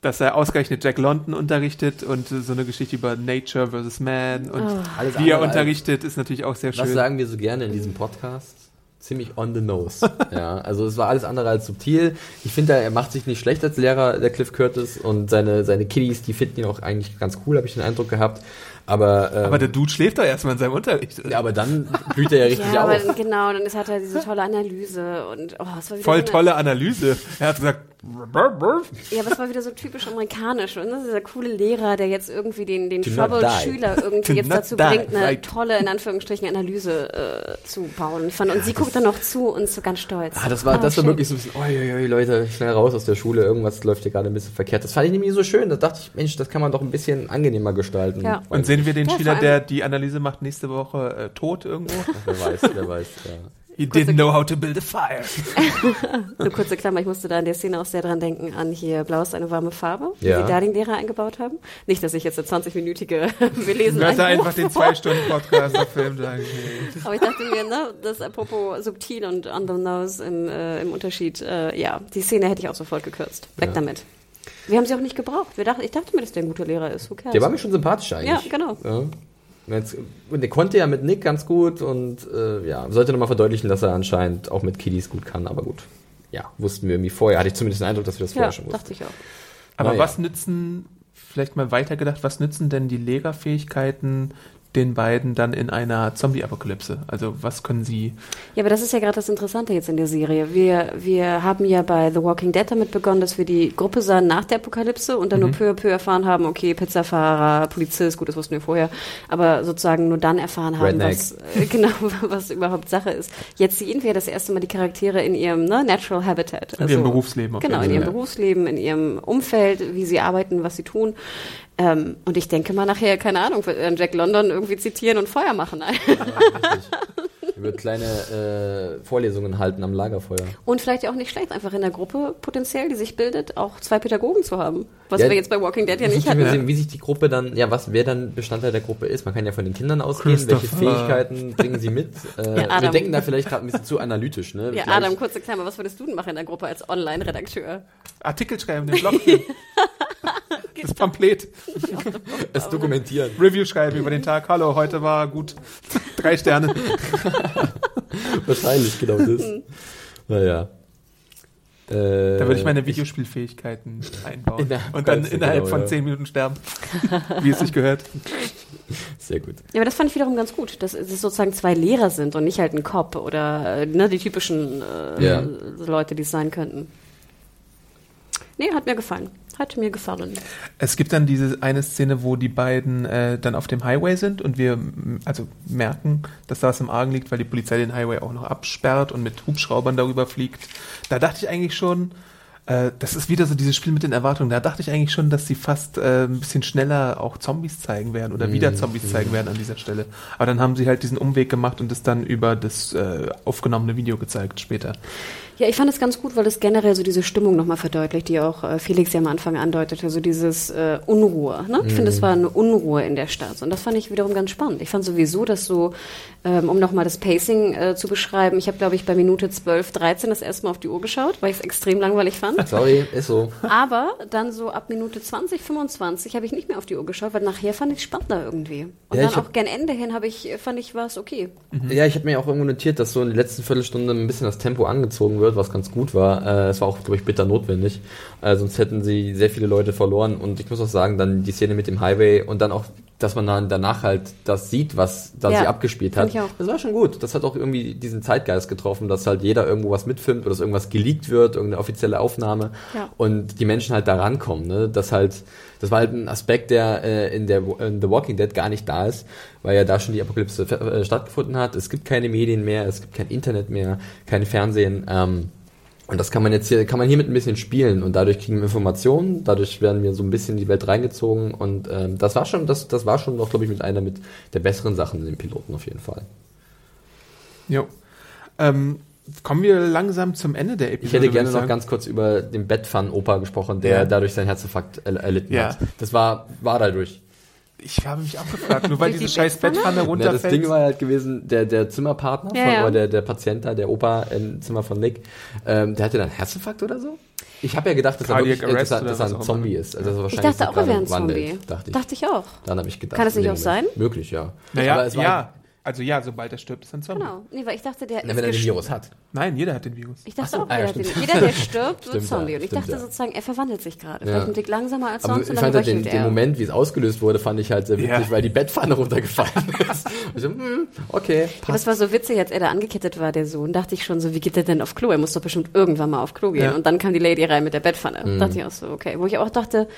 Dass er ausgerechnet Jack London unterrichtet und so eine Geschichte über Nature versus Man und Alles wie er unterrichtet, ist natürlich auch sehr Was schön. sagen wir so gerne in diesem Podcast? Ziemlich on the nose. [laughs] ja, also es war alles andere als subtil. Ich finde, er macht sich nicht schlecht als Lehrer, der Cliff Curtis, und seine, seine Kiddies, die finden ihn auch eigentlich ganz cool, habe ich den Eindruck gehabt. Aber, ähm, Aber der Dude schläft doch erstmal in seinem Unterricht. ja, aber dann blüht er ja richtig Ja, aber auf. dann- genau, dann ist, hat er diese tolle Analyse und oh, es war wieder Voll tolle Analyse. Er hat gesagt, Ja, aber es war wieder so typisch amerikanisch. Und das ist dieser coole Lehrer, der jetzt irgendwie den, den Do not troubled die. Schüler irgendwie jetzt dazu die, bringt, eine right. tolle, in Anführungsstrichen, Analyse äh, zu bauen. Fand, und sie guckt dann noch zu und ist so ganz stolz. Ah, das war, das war wirklich so ein bisschen, oi, oi, oi, Leute, schnell raus aus der Schule, irgendwas läuft hier gerade ein bisschen verkehrt. Das fand ich nämlich so schön, da dachte ich, Mensch, das kann man doch ein bisschen angenehmer gestalten. Ja. und sehen wir den Ja, Schüler, der die Analyse macht, nächste Woche äh, tot irgendwo? Wer weiß, wer weiß, ja. He didn't know how to build a fire. [laughs] Eine kurze Klammer, ich musste da in der Szene auch sehr dran denken, an hier Blau ist eine warme Farbe, Ja. sie da den Lehrer eingebaut haben. Nicht, dass ich jetzt eine 20-minütige, wir lesen Hört da ein einfach den zwei Stunden Podcast auf Film. [laughs] Aber ich dachte mir, ne, das apropos subtil und on the nose im, äh, im Unterschied, äh, ja, die Szene hätte ich auch sofort gekürzt. Weg Ja. damit. Wir haben sie auch nicht gebraucht. Wir dachten, ich dachte mir, dass der ein guter Lehrer ist. Who cares? Der war mir schon sympathisch eigentlich. Ja, genau. Ja. Und Jetzt, und der konnte ja mit Nick ganz gut und äh, ja, sollte nochmal verdeutlichen, dass er anscheinend auch mit Kiddies gut kann, aber gut. Ja, wussten wir irgendwie vorher. Hatte ich zumindest den Eindruck, dass wir das vorher Ja, schon wussten. dachte ich auch. Aber Naja. was nützen, vielleicht mal weitergedacht, was nützen denn die Lehrerfähigkeiten den beiden dann in einer Zombie-Apokalypse? Also was können sie... Ja, aber das ist ja gerade das Interessante jetzt in der Serie. Wir, wir haben ja bei The Walking Dead damit begonnen, dass wir die Gruppe sahen nach der Apokalypse und dann nur peu à peu erfahren haben, okay, Pizzafahrer, Polizist, gut, das wussten wir vorher, aber sozusagen nur dann erfahren haben, Redneck. was, äh, [laughs] genau, was überhaupt Sache ist. Jetzt sehen wir das erste Mal die Charaktere in ihrem ne, Natural Habitat. In ihrem Berufsleben auf Genau, in ihrem. Berufsleben, in ihrem Umfeld, wie sie arbeiten, was sie tun. Ähm, und ich denke mal nachher, keine Ahnung, wird Jack London irgendwie zitieren und Feuer machen. Er wird kleine äh, Vorlesungen halten am Lagerfeuer. Und vielleicht ja auch nicht schlecht, einfach in der Gruppe potenziell, die sich bildet, auch zwei Pädagogen zu haben. Was Ja, wir jetzt bei Walking Dead ja Ich nicht hatten. sehen, wie sich die Gruppe dann, ja, was, wer dann Bestandteil der Gruppe ist. Man kann ja von den Kindern ausgehen, welche. Fähigkeiten bringen sie mit. [laughs] Äh, wir Adam. denken da vielleicht gerade ein bisschen zu analytisch, ne? Ja, Adam, kurze Klammer, was würdest du denn machen in der Gruppe als Online-Redakteur? Artikel schreiben, den Blog. [laughs] Das Pamphlet. [laughs] es dokumentieren. Review schreiben über den Tag. Hallo, heute war gut. Drei Sterne. [laughs] Wahrscheinlich, genau das. naja. Äh, Da würde ich meine Videospielfähigkeiten einbauen. Und dann innerhalb genau, von ja. zehn Minuten sterben. [laughs] Wie es sich gehört. Sehr gut. Ja, aber das fand ich wiederum ganz gut, dass es sozusagen zwei Lehrer sind und nicht halt ein Cop oder äh, ne, die typischen äh, Ja. Leute, die es sein könnten. Nee, hat mir gefallen. Hat mir gefallen. Es gibt dann diese eine Szene, wo die beiden äh, dann auf dem Highway sind und wir also merken, dass da was im Argen liegt, weil die Polizei den Highway auch noch absperrt und mit Hubschraubern darüber fliegt. Da dachte ich eigentlich schon, äh, das ist wieder so dieses Spiel mit den Erwartungen. Da dachte ich eigentlich schon, dass sie fast äh, ein bisschen schneller auch Zombies zeigen werden oder wieder Zombies zeigen werden an dieser Stelle. Aber dann haben sie halt diesen Umweg gemacht und es dann über das äh, aufgenommene Video gezeigt später. Ja, ich fand es ganz gut, weil es generell so diese Stimmung nochmal verdeutlicht, die auch äh, Felix ja am Anfang andeutete, so dieses äh, Unruhe. Ne? Ich finde, es war eine Unruhe in der Stadt und das fand ich wiederum ganz spannend. Ich fand sowieso, dass so, ähm, um nochmal das Pacing äh, zu beschreiben, ich habe, glaube ich, bei Minute 12, 13 das erste Mal auf die Uhr geschaut, weil ich es extrem langweilig fand. Sorry, ist so. Aber dann so ab Minute 20, 25 habe ich nicht mehr auf die Uhr geschaut, weil nachher fand ich es spannender irgendwie. Und Ja, dann auch gern Ende hin habe ich, fand ich, war es okay. Ja, ich habe mir auch irgendwo notiert, dass so in der letzten Viertelstunde ein bisschen das Tempo angezogen wird, was ganz gut war. Äh, es war auch, glaube ich, bitter notwendig. Äh, sonst hätten sie sehr viele Leute verloren. Und ich muss auch sagen, dann die Szene mit dem Highway und dann auch, dass man dann danach halt das sieht, was da Ja, sie abgespielt hat. Das war schon gut. Das hat auch irgendwie diesen Zeitgeist getroffen, dass halt jeder irgendwo was mitfilmt oder dass irgendwas geleakt wird, irgendeine offizielle Aufnahme. Ja. Und die Menschen halt da rankommen. Ne? Das halt, das war halt ein Aspekt, der äh, in, der in The Walking Dead gar nicht da ist, weil ja da schon die Apokalypse äh, stattgefunden hat. Es gibt keine Medien mehr, es gibt kein Internet mehr, kein Fernsehen. Ähm, und das kann man jetzt hier, kann man hiermit ein bisschen spielen und dadurch kriegen wir Informationen, dadurch werden wir so ein bisschen in die Welt reingezogen und ähm, das war schon, das, das war schon noch, glaube ich, mit einer mit der besseren Sachen in den Piloten auf jeden Fall. Jo. Ähm, kommen wir langsam zum Ende der Episode. Ich hätte gerne noch sagen. ganz kurz über den Bettpfannen-Opa gesprochen, der Ja. dadurch seinen Herzinfarkt er erlitten Ja. hat. Das war, war dadurch. Ich habe mich auch gefragt, nur weil diese die scheiß Bettpfanne? Bettpfanne Ja, das runterfällt. Ding war halt gewesen, der, der Zimmerpartner Ja, von, ja. oder der, der Patient da, der Opa im Zimmer von Nick, ähm, der hatte dann Herzinfarkt oder so? Ich habe ja gedacht, dass er, wirklich, äh, dass er, oder dass er ein Zombie ist. Also, er Ich wahrscheinlich dachte so auch, er wäre ein wandelt, Zombie. Dachte ich. Dachte ich auch. Dann habe ich gedacht. Kann es nicht auch sein? Möglich, ja. Naja, Aber es war, ja. Also ja, sobald er stirbt, ist er ein Zombie. Genau. Nee, weil ich dachte, der Na, ist wenn er den Virus hat. Nein, jeder hat den Virus. Ich dachte Ach so, auch, ah, ja, jeder, den, jeder, der stirbt, [laughs] wird Zombie. Und ich dachte ja. sozusagen, er verwandelt sich gerade. Ja. Vielleicht ein Tick langsamer als Aber sonst ich und dann fand halt den, den. Moment, wie es ausgelöst wurde, fand ich halt sehr witzig, Ja. weil die Bettpfanne [laughs] runtergefallen ist. Ich so, hm, okay, Aber es war so witzig, als er da angekettet war, der Sohn, dachte ich schon so, wie geht der denn auf Klo? Er muss doch bestimmt irgendwann mal auf Klo gehen. Ja. Und dann kam die Lady rein mit der Bettpfanne. Mhm. Dachte ich auch so, okay. Wo ich auch dachte,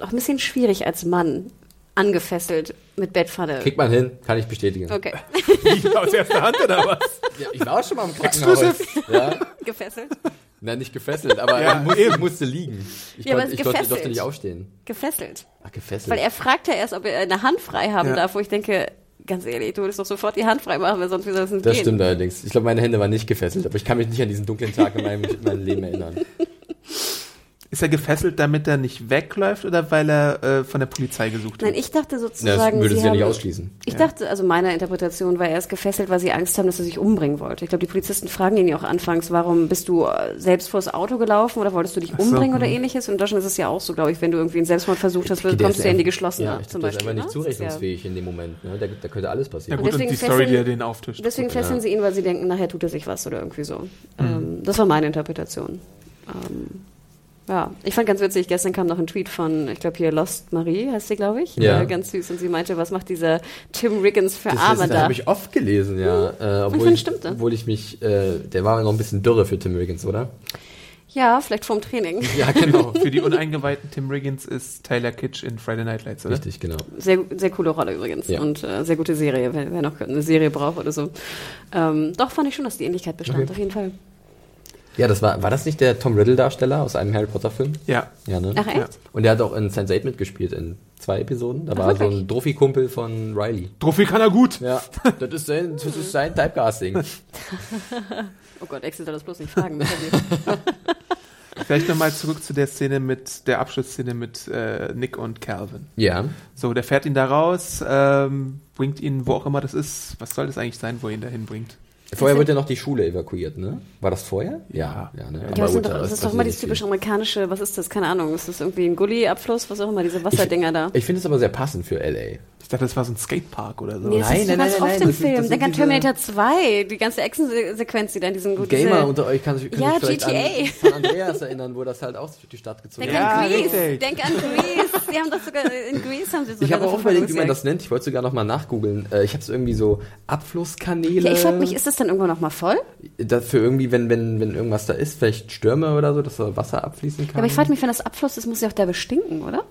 auch ein bisschen schwierig als Mann, angefesselt mit Bettpfanne. kriegt man hin, kann ich bestätigen. Okay, Wie, [laughs] aus erster Hand oder was? Ja, ich war auch schon mal im Krankenhaus. Ja, gefesselt. Nein, nicht gefesselt, aber Ja, er musste, musste liegen. Ich, Ja, es ich, gefesselt. durfte nicht aufstehen. Gefesselt. Ach, gefesselt. Weil er fragt ja erst, ob er eine Hand frei haben Ja. darf, wo ich denke, ganz ehrlich, du würdest doch sofort die Hand frei machen, weil sonst wie soll es denn das gehen? stimmt allerdings. Ich glaube, meine Hände waren nicht gefesselt, aber ich kann mich nicht an diesen dunklen Tag in meinem, in meinem Leben erinnern. Ist er gefesselt, damit er nicht wegläuft oder weil er äh, von der Polizei gesucht Nein, wird? ich dachte Das sozusagen, würde sie es ja haben, nicht ausschließen. Ich dachte, also meine Interpretation war, er ist gefesselt, weil sie Angst haben, dass er sich umbringen wollte. Ich glaube, die Polizisten fragen ihn ja auch anfangs, warum bist du äh, selbst vors Auto gelaufen oder wolltest du dich so, umbringen oder hm. ähnliches? Und in Deutschland ist es ja auch so, glaube ich, wenn du irgendwie einen Selbstmord versucht hast, kommst du ja in die geschlossene ja, ich zum glaub, der ist Beispiel. einfach nicht ne? Das ist ja- zurechnungsfähig in dem Moment. Ne? Da, da könnte alles Ja passieren. gut, und deswegen die Story, die fesseln- er den auftischt. Deswegen fesseln sie ihn, weil sie denken, nachher tut er sich was oder irgendwie so. Ähm, das war meine Interpretation. Ähm, Ja, ich fand ganz witzig, gestern kam noch ein Tweet von, ich glaube hier Lost Marie heißt sie, glaube ich. Ja. Äh, ganz süß. Und sie meinte, was macht dieser Tim Riggins für Das, Arme das, das da? habe ich oft gelesen, ja. Äh, obwohl, ich, stimmte. obwohl ich mich, äh, der war noch ein bisschen dürre für Tim Riggins, oder? Ja, vielleicht vorm Training. Ja, [laughs] genau. Für die uneingeweihten Tim Riggins ist Tyler Kitsch in Friday Night Lights, oder? Richtig, genau. Sehr, sehr coole Rolle übrigens. Ja. Und äh, sehr gute Serie, wer, wer noch eine Serie braucht oder so. Ähm, doch fand ich schon, dass die Ähnlichkeit bestand, Okay. auf jeden Fall. Ja, das war, war das nicht der Tom Riddle-Darsteller aus einem Harry Potter-Film? Ja. Ja, ne? Ach echt? Ja. Und der hat auch in Sense8 mitgespielt in zwei Episoden. Da Ach, war so wirklich? ein Trophy-Kumpel von Riley. Trophy kann er gut. Ja, das ist sein, das ist sein Typecasting. [laughs] Oh Gott, Axel soll das bloß nicht fragen. [laughs] Vielleicht nochmal zurück zu der Szene mit, der Abschlussszene mit äh, Nick und Calvin. Ja. So, der fährt ihn da raus, ähm, bringt ihn, wo auch immer das ist. Was soll das eigentlich sein, wo er ihn dahin bringt? Vorher wird ja noch die Schule evakuiert, ne? War das vorher? Ja. Ja, ne? Ja, das, doch, das da ist doch immer dieses typisch viel. amerikanische, was ist das? Keine Ahnung. Ist das irgendwie ein Gully-Abfluss? Was auch immer, diese Wasserdinger da. Ich finde es aber sehr passend für L.A. Ich dachte, das war so ein Skatepark oder so. Nee, das Nein, ist nein, so ganz nein, oft nein, im das Film. das Denk an Terminator 2, die ganze Action-Sequenz, die da in diesem gut Gamer diese- unter euch kann sich, können Ja, sich vielleicht GTA. an San Andreas erinnern, wo das halt auch durch die Stadt gezogen Denk ist. Ja, an Grease. richtig. Denk an Grease. Die haben doch sogar in Grease haben sie sogar Ich habe auch überlegt, wie man das nennt. Ich wollte sogar noch mal nachgoogeln. Äh, Ich habe es irgendwie so Abflusskanäle. Ja, ich frag mich, ist das dann irgendwann noch mal voll? das für irgendwie, wenn, wenn, wenn irgendwas da ist, vielleicht Stürme oder so, dass da Wasser abfließen kann. Ja, aber ich frage mich, wenn das Abfluss ist, muss ja auch der bestinken, oder?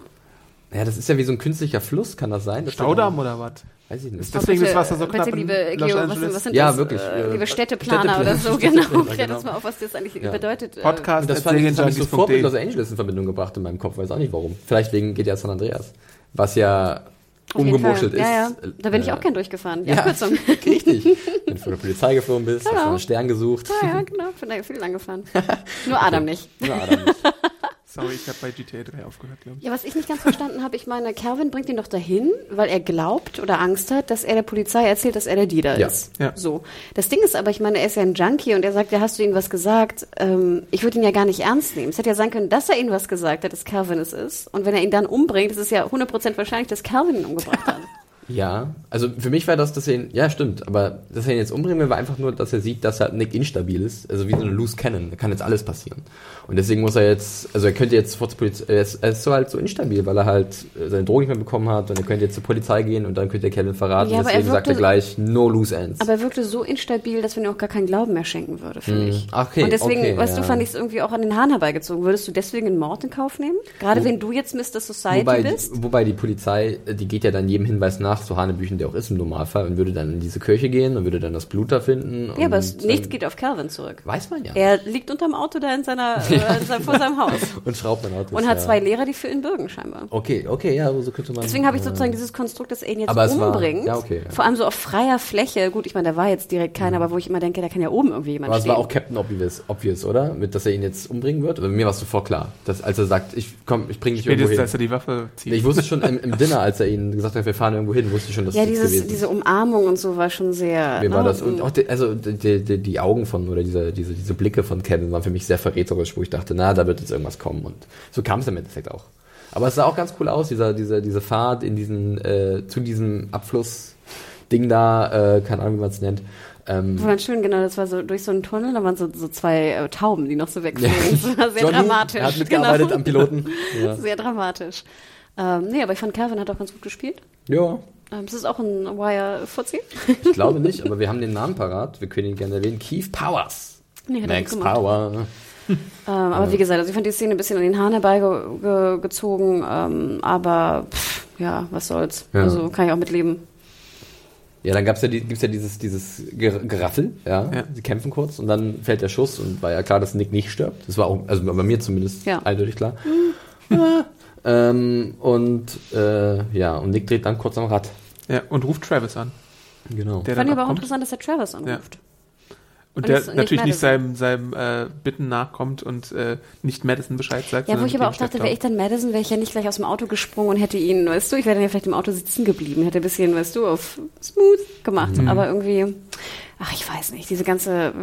ja, das ist ja wie so ein künstlicher Fluss, kann das sein? Das Staudamm ist ja- oder was? Weiß ich nicht. Deswegen bitte, ist Wasser so bitte, knapp in liebe Geo, was, was sind Ja, das? wirklich, Äh, liebe Städteplaner Städteplaner, oder so, [laughs] genau. Klär genau. uns mal auf, was das eigentlich Ja. bedeutet. äh, Podcast Und das fand ich, das habe ich sofort mit. Los Angeles in Verbindung gebracht in meinem Kopf, weiß auch nicht warum. Vielleicht wegen GTA San Andreas. Was ja Fall. ist. Ja, ja. Da bin ich Äh, auch gern durchgefahren. Die Ja, Abkürzung. [laughs] richtig. [laughs] Wenn du von der Polizei geflogen bist, hast Genau. du einen Stern gesucht. Ja, ja, genau. [laughs] Bin da viel lang gefahren. Nur Adam nicht. Ja, Adam nicht. Sorry, ich habe bei GTA 3 aufgehört, glaube ich. Ja, was ich nicht ganz verstanden habe, ich meine, Calvin bringt ihn doch dahin, weil er glaubt oder Angst hat, dass er der Polizei erzählt, dass er der Dealer Ja. ist. Ja. So. Das Ding ist aber, ich meine, er ist ja ein Junkie und er sagt, ja, hast du ihm was gesagt? Ähm, ich würde ihn ja gar nicht ernst nehmen. Es hätte ja sein können, dass er ihm was gesagt hat, dass Calvin es ist. Und wenn er ihn dann umbringt, ist es ja 100% wahrscheinlich, dass Calvin ihn umgebracht hat. [laughs] Ja, also für mich war das, dass er ihn, ja stimmt, aber dass er ihn jetzt umbringen will, war einfach nur, dass er sieht, dass halt Nick instabil ist, also wie so eine Loose Cannon, da kann jetzt alles passieren. Und deswegen muss er jetzt, also er könnte jetzt vor zur Polizei, er ist, er ist so halt so instabil, weil er halt seine Drogen nicht mehr bekommen hat und er könnte jetzt zur Polizei gehen und dann könnte er Kevin verraten, Ja, aber er deswegen sagt er gleich, no loose ends. Aber er wirkte so instabil, dass man ihm auch gar keinen Glauben mehr schenken würde, finde Hm. ich. Okay, und deswegen, okay, weißt ja. du, fand ich es irgendwie auch an den Haaren herbeigezogen. Würdest du deswegen einen Mord in Kauf nehmen? Gerade wenn du jetzt Mr. Society Wobei, bist? wobei die Polizei, die geht ja dann jedem Hinweis nach, so Hanebüchen, der auch ist im Normalfall, und würde dann in diese Kirche gehen und würde dann das Blut da finden. Ja, aber es, nichts geht auf Calvin zurück. Weiß man ja. Er liegt unterm Auto da in seiner, [laughs] äh, vor seinem Haus [laughs] und schraubt dann Autos. und hat ja. zwei Lehrer, die für ihn bürgen scheinbar. Okay, okay, ja, so könnte man. Deswegen habe ich äh, sozusagen dieses Konstrukt, dass er ihn jetzt Aber es war- umbringt. ja, okay, ja. Vor allem so auf freier Fläche. Gut, ich meine, da war jetzt direkt keiner, aber wo ich immer denke, da kann ja oben irgendwie jemand Aber es stehen. war auch Captain Obvious, obvious, oder? Mit, dass er ihn jetzt umbringen wird? Oder mir war es sofort klar, dass, als er sagt, ich komm, ich bring dich irgendwo hin. als er die Waffe zieht. Ich wusste schon im, im Dinner, als er ihnen gesagt hat, wir fahren irgendwo hin, wusste schon, dass ja, das dieses, gewesen diese. Umarmung und so war schon sehr. Mir war ne, das, und auch die, also die, die, die Augen von, oder diese, diese, diese Blicke von Kevin waren für mich sehr verräterisch, wo ich dachte, na, da wird jetzt irgendwas kommen. Und so kam es im Endeffekt auch. Aber es sah auch ganz cool aus, dieser, diese, diese Fahrt in diesen, äh, zu diesem Abfluss-Ding da, äh, keine Ahnung, wie man es nennt. Ähm, War ganz schön, genau, das war so durch so einen Tunnel, da waren so, so zwei äh, Tauben, die noch so wegflogen. [laughs] Das war sehr John Woo dramatisch. hat mitgearbeitet genau. am Piloten. [laughs] Ja. Sehr dramatisch. Ähm, nee, aber ich fand, Calvin hat auch ganz gut gespielt. ja, Ähm, es ist auch ein Wire-Fuzzi. ich glaube [laughs] nicht, aber wir haben den Namen parat. Wir können ihn gerne erwähnen. Keith Powers. Nee, Max. Power. Ähm, aber wie gesagt, also ich fand die Szene ein bisschen an den Haaren herbeigezogen, ähm, aber pff, ja, was soll's. Ja. Also kann ich auch mitleben. Ja, dann gab's ja, die, gibt's ja dieses, dieses Ger- Geraffel, ja. Ja. Sie kämpfen kurz und dann fällt der Schuss und war ja klar, dass Nick nicht stirbt. Das war auch, also bei mir zumindest Ja. eindeutig klar. Ja. Ähm, und äh, ja, und Nick dreht dann kurz am Rad. Ja, und ruft Travis an. Genau. Der Fand ich dann aber auch interessant, dass er Travis anruft. Und, Und der natürlich nicht seinem, seinem äh, Bitten nachkommt und äh, nicht Madison Bescheid sagt. Ja, wo ich aber auch dachte, wäre ich dann Madison, wäre ich ja nicht gleich aus dem Auto gesprungen und hätte ihn, weißt du, ich wäre dann ja vielleicht im Auto sitzen geblieben, hätte ein bisschen, weißt du, auf smooth gemacht. Mhm. Aber irgendwie, ach, ich weiß nicht, diese ganze,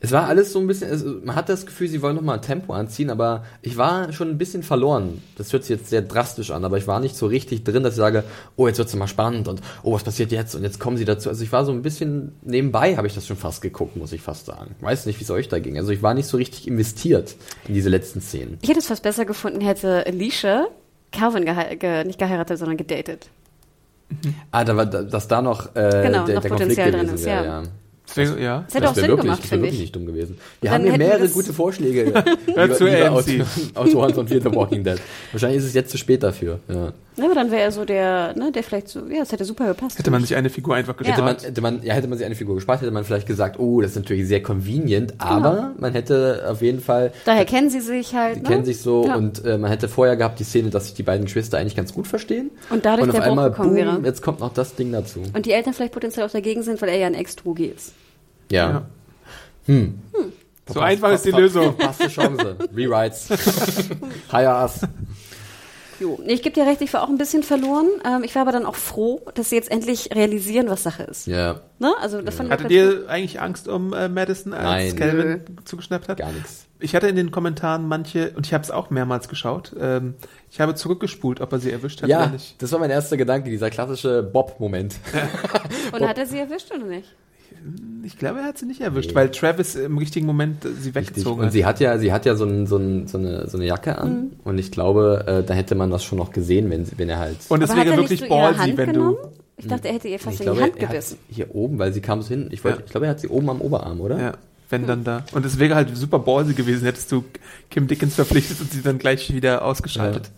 Es war alles so ein bisschen, also man hat das Gefühl, sie wollen nochmal Tempo anziehen, aber ich war schon ein bisschen verloren. Das hört sich jetzt sehr drastisch an, aber ich war nicht so richtig drin, dass ich sage, oh, jetzt wird's mal spannend und oh, was passiert jetzt und jetzt kommen sie dazu. Also ich war so ein bisschen nebenbei, habe ich das schon fast geguckt, muss ich fast sagen. Weiß nicht, wie es euch da ging. Also ich war nicht so richtig investiert in diese letzten Szenen. ich hätte es fast besser gefunden, hätte Alicia Calvin gehe ge nicht geheiratet, sondern gedatet. Ah, da war, da- dass da noch, äh, Genau, der, noch der Potenzial Konflikt drin gewesen ist, wäre, ja. ja. Deswegen, ja. Das hätte auch Sinn wirklich, gemacht, das wär finde wirklich ich. nicht dumm gewesen. Wir Dann haben hier mehrere gute Vorschläge, [laughs] Hört zu, liebe AMC. Autor- [laughs] Autoren von Fear the Walking Dead. Wahrscheinlich ist es jetzt zu spät dafür. Ja. Ja, aber dann wäre er so der, ne, der vielleicht so, ja, das hätte super gepasst. Hätte man sich eine Figur einfach Ja. Hätte man, gespart. hätte man, ja, hätte man sich eine Figur gespart, hätte man vielleicht gesagt, oh, das ist natürlich sehr convenient, aber man hätte auf jeden Fall, Daher kennen sie sich halt. die ne? kennen sich so Ja. und äh, man hätte vorher gehabt die Szene, dass sich die beiden Geschwister eigentlich ganz gut verstehen. Und dadurch und auf der Bruch einmal, gekommen boom, wäre. jetzt kommt noch das Ding dazu. Und die Eltern vielleicht potenziell auch dagegen sind, weil er ja ein Ex-Drogi ist. Ja. Ja. Hm. So einfach ist die Lösung. Passte Chance. Rewrites. [laughs] Hire us. Jo. Ich gebe dir recht, ich war auch ein bisschen verloren. Ähm, ich war aber dann auch froh, dass sie jetzt endlich realisieren, was Sache ist. Ja, Ne? Also das auch Hattet ihr eigentlich Angst um äh, Madison, als. Calvin zugeschnappt hat? gar nichts. Ich hatte in den Kommentaren manche, und ich habe es auch mehrmals geschaut, ähm, ich habe zurückgespult, ob er sie erwischt hat oder Ja, nicht. das war mein erster Gedanke, dieser klassische Bob-Moment. Und [laughs] hat er sie erwischt oder nicht? Ich glaube, er hat sie nicht erwischt, Nee. weil Travis im richtigen Moment sie Richtig. weggezogen Und hat. sie hat ja, sie hat ja so, ein, so, ein, so, eine, so eine Jacke an. Mhm. Und ich glaube, äh, da hätte man das schon noch gesehen, wenn, wenn er halt. Und es wäre wirklich ballsy, wenn genommen? du. Ich dachte, er hätte ihr fast ich in glaube, die Hand er hat gebissen. hier oben, weil sie kam so hin. Ich, wollte, Ja. ich glaube, er hat sie oben am Oberarm, oder? Ja, wenn dann da. Und es wäre halt super ballsy gewesen, hättest du Kim Dickens verpflichtet und sie dann gleich wieder ausgeschaltet.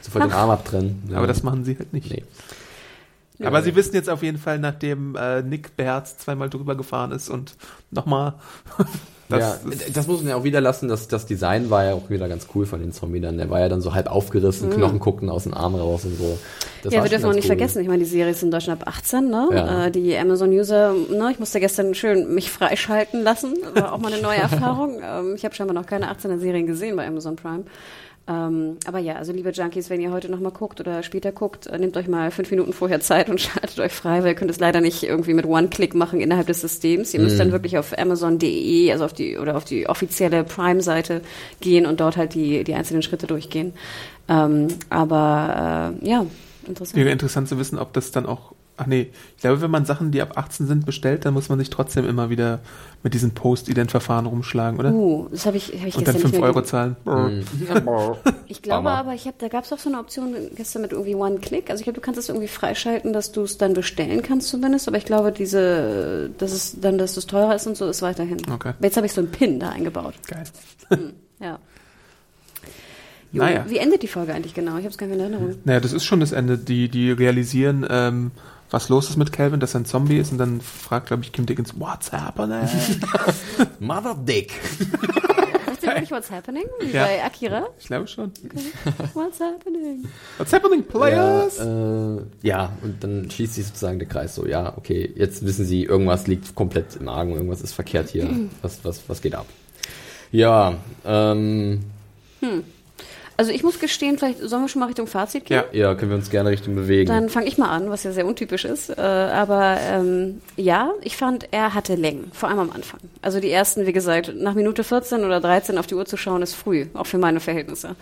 Sofort den Arm abtrennen. Ja. Aber das machen sie halt nicht. Nee. Aber sie wissen jetzt auf jeden Fall, nachdem äh, Nick Beherz zweimal drüber gefahren ist und nochmal. Das, [laughs] das ja, das muss man ja auch wieder lassen, dass das Design war ja auch wieder ganz cool von den Zombie dann. Der war ja dann so halb aufgerissen, Knochen guckten aus dem Arm raus und so. Das Mhm. ja, war wir dürfen auch nicht cool. vergessen, ich meine, die Serie ist in Deutschland ab 18, ne? Ja. Äh, die Amazon-User, ne, ich musste gestern schön mich freischalten lassen, war auch mal eine neue [laughs] Erfahrung. Ähm, ich habe scheinbar noch keine 18er-Serien gesehen bei Amazon Prime. Ähm, aber ja, also liebe Junkies, wenn ihr heute nochmal guckt oder später guckt, äh, nehmt euch mal fünf Minuten vorher Zeit und [laughs] schaltet euch frei, weil ihr könnt es leider nicht irgendwie mit One-Click machen innerhalb des Systems. Ihr Mhm. müsst dann wirklich auf Amazon.de, also auf die oder auf die offizielle Prime-Seite gehen und dort halt die, die einzelnen Schritte durchgehen. Ähm, aber äh, ja, interessant. Wäre interessant zu wissen, ob das dann auch. Ach nee, ich glaube, wenn man Sachen, die ab 18 sind, bestellt, dann muss man sich trotzdem immer wieder mit diesen Post-Ident-Verfahren rumschlagen, oder? Uh, das habe ich, hab ich und dann gestern 5 nicht mehr Euro zahlen. Mhm. [laughs] Ich glaube aber, ich hab, da gab es auch so eine Option gestern mit irgendwie One-Click. Also ich glaube, du kannst es irgendwie freischalten, dass du es dann bestellen kannst zumindest. Aber ich glaube, diese, dass es dann, dass es teurer ist und so, ist weiterhin. Okay. Aber Jetzt habe ich so einen Pin da eingebaut. Geil. [laughs] Ja. Jo, Naja. Wie endet die Folge eigentlich genau? Ich habe es gar nicht in Erinnerung. Naja, das ist schon das Ende. Die, die realisieren, ähm, was los ist mit Calvin, dass er ein Zombie ist und dann fragt, glaube ich, Kim Dickens, what's happening? [laughs] Mother Dick. Wirklich What's Happening? Wie Ja. bei Akira? ich glaube schon. What's Happening? What's happening, Ja, players? äh, ja, und dann schließt sich sozusagen der Kreis so, ja, okay, jetzt wissen sie, irgendwas liegt komplett im Argen, irgendwas ist verkehrt hier. [clears throat] Was, was, was geht ab? Ja, ähm, Also ich muss gestehen, vielleicht sollen wir schon mal Richtung Fazit gehen? Ja. ja, können wir uns gerne Richtung bewegen. Dann fange ich mal an, was ja sehr untypisch ist. Äh, aber ähm, ja, ich fand, er hatte Längen, vor allem am Anfang. Also die ersten, wie gesagt, nach Minute 14 oder 13 auf die Uhr zu schauen, ist früh, auch für meine Verhältnisse.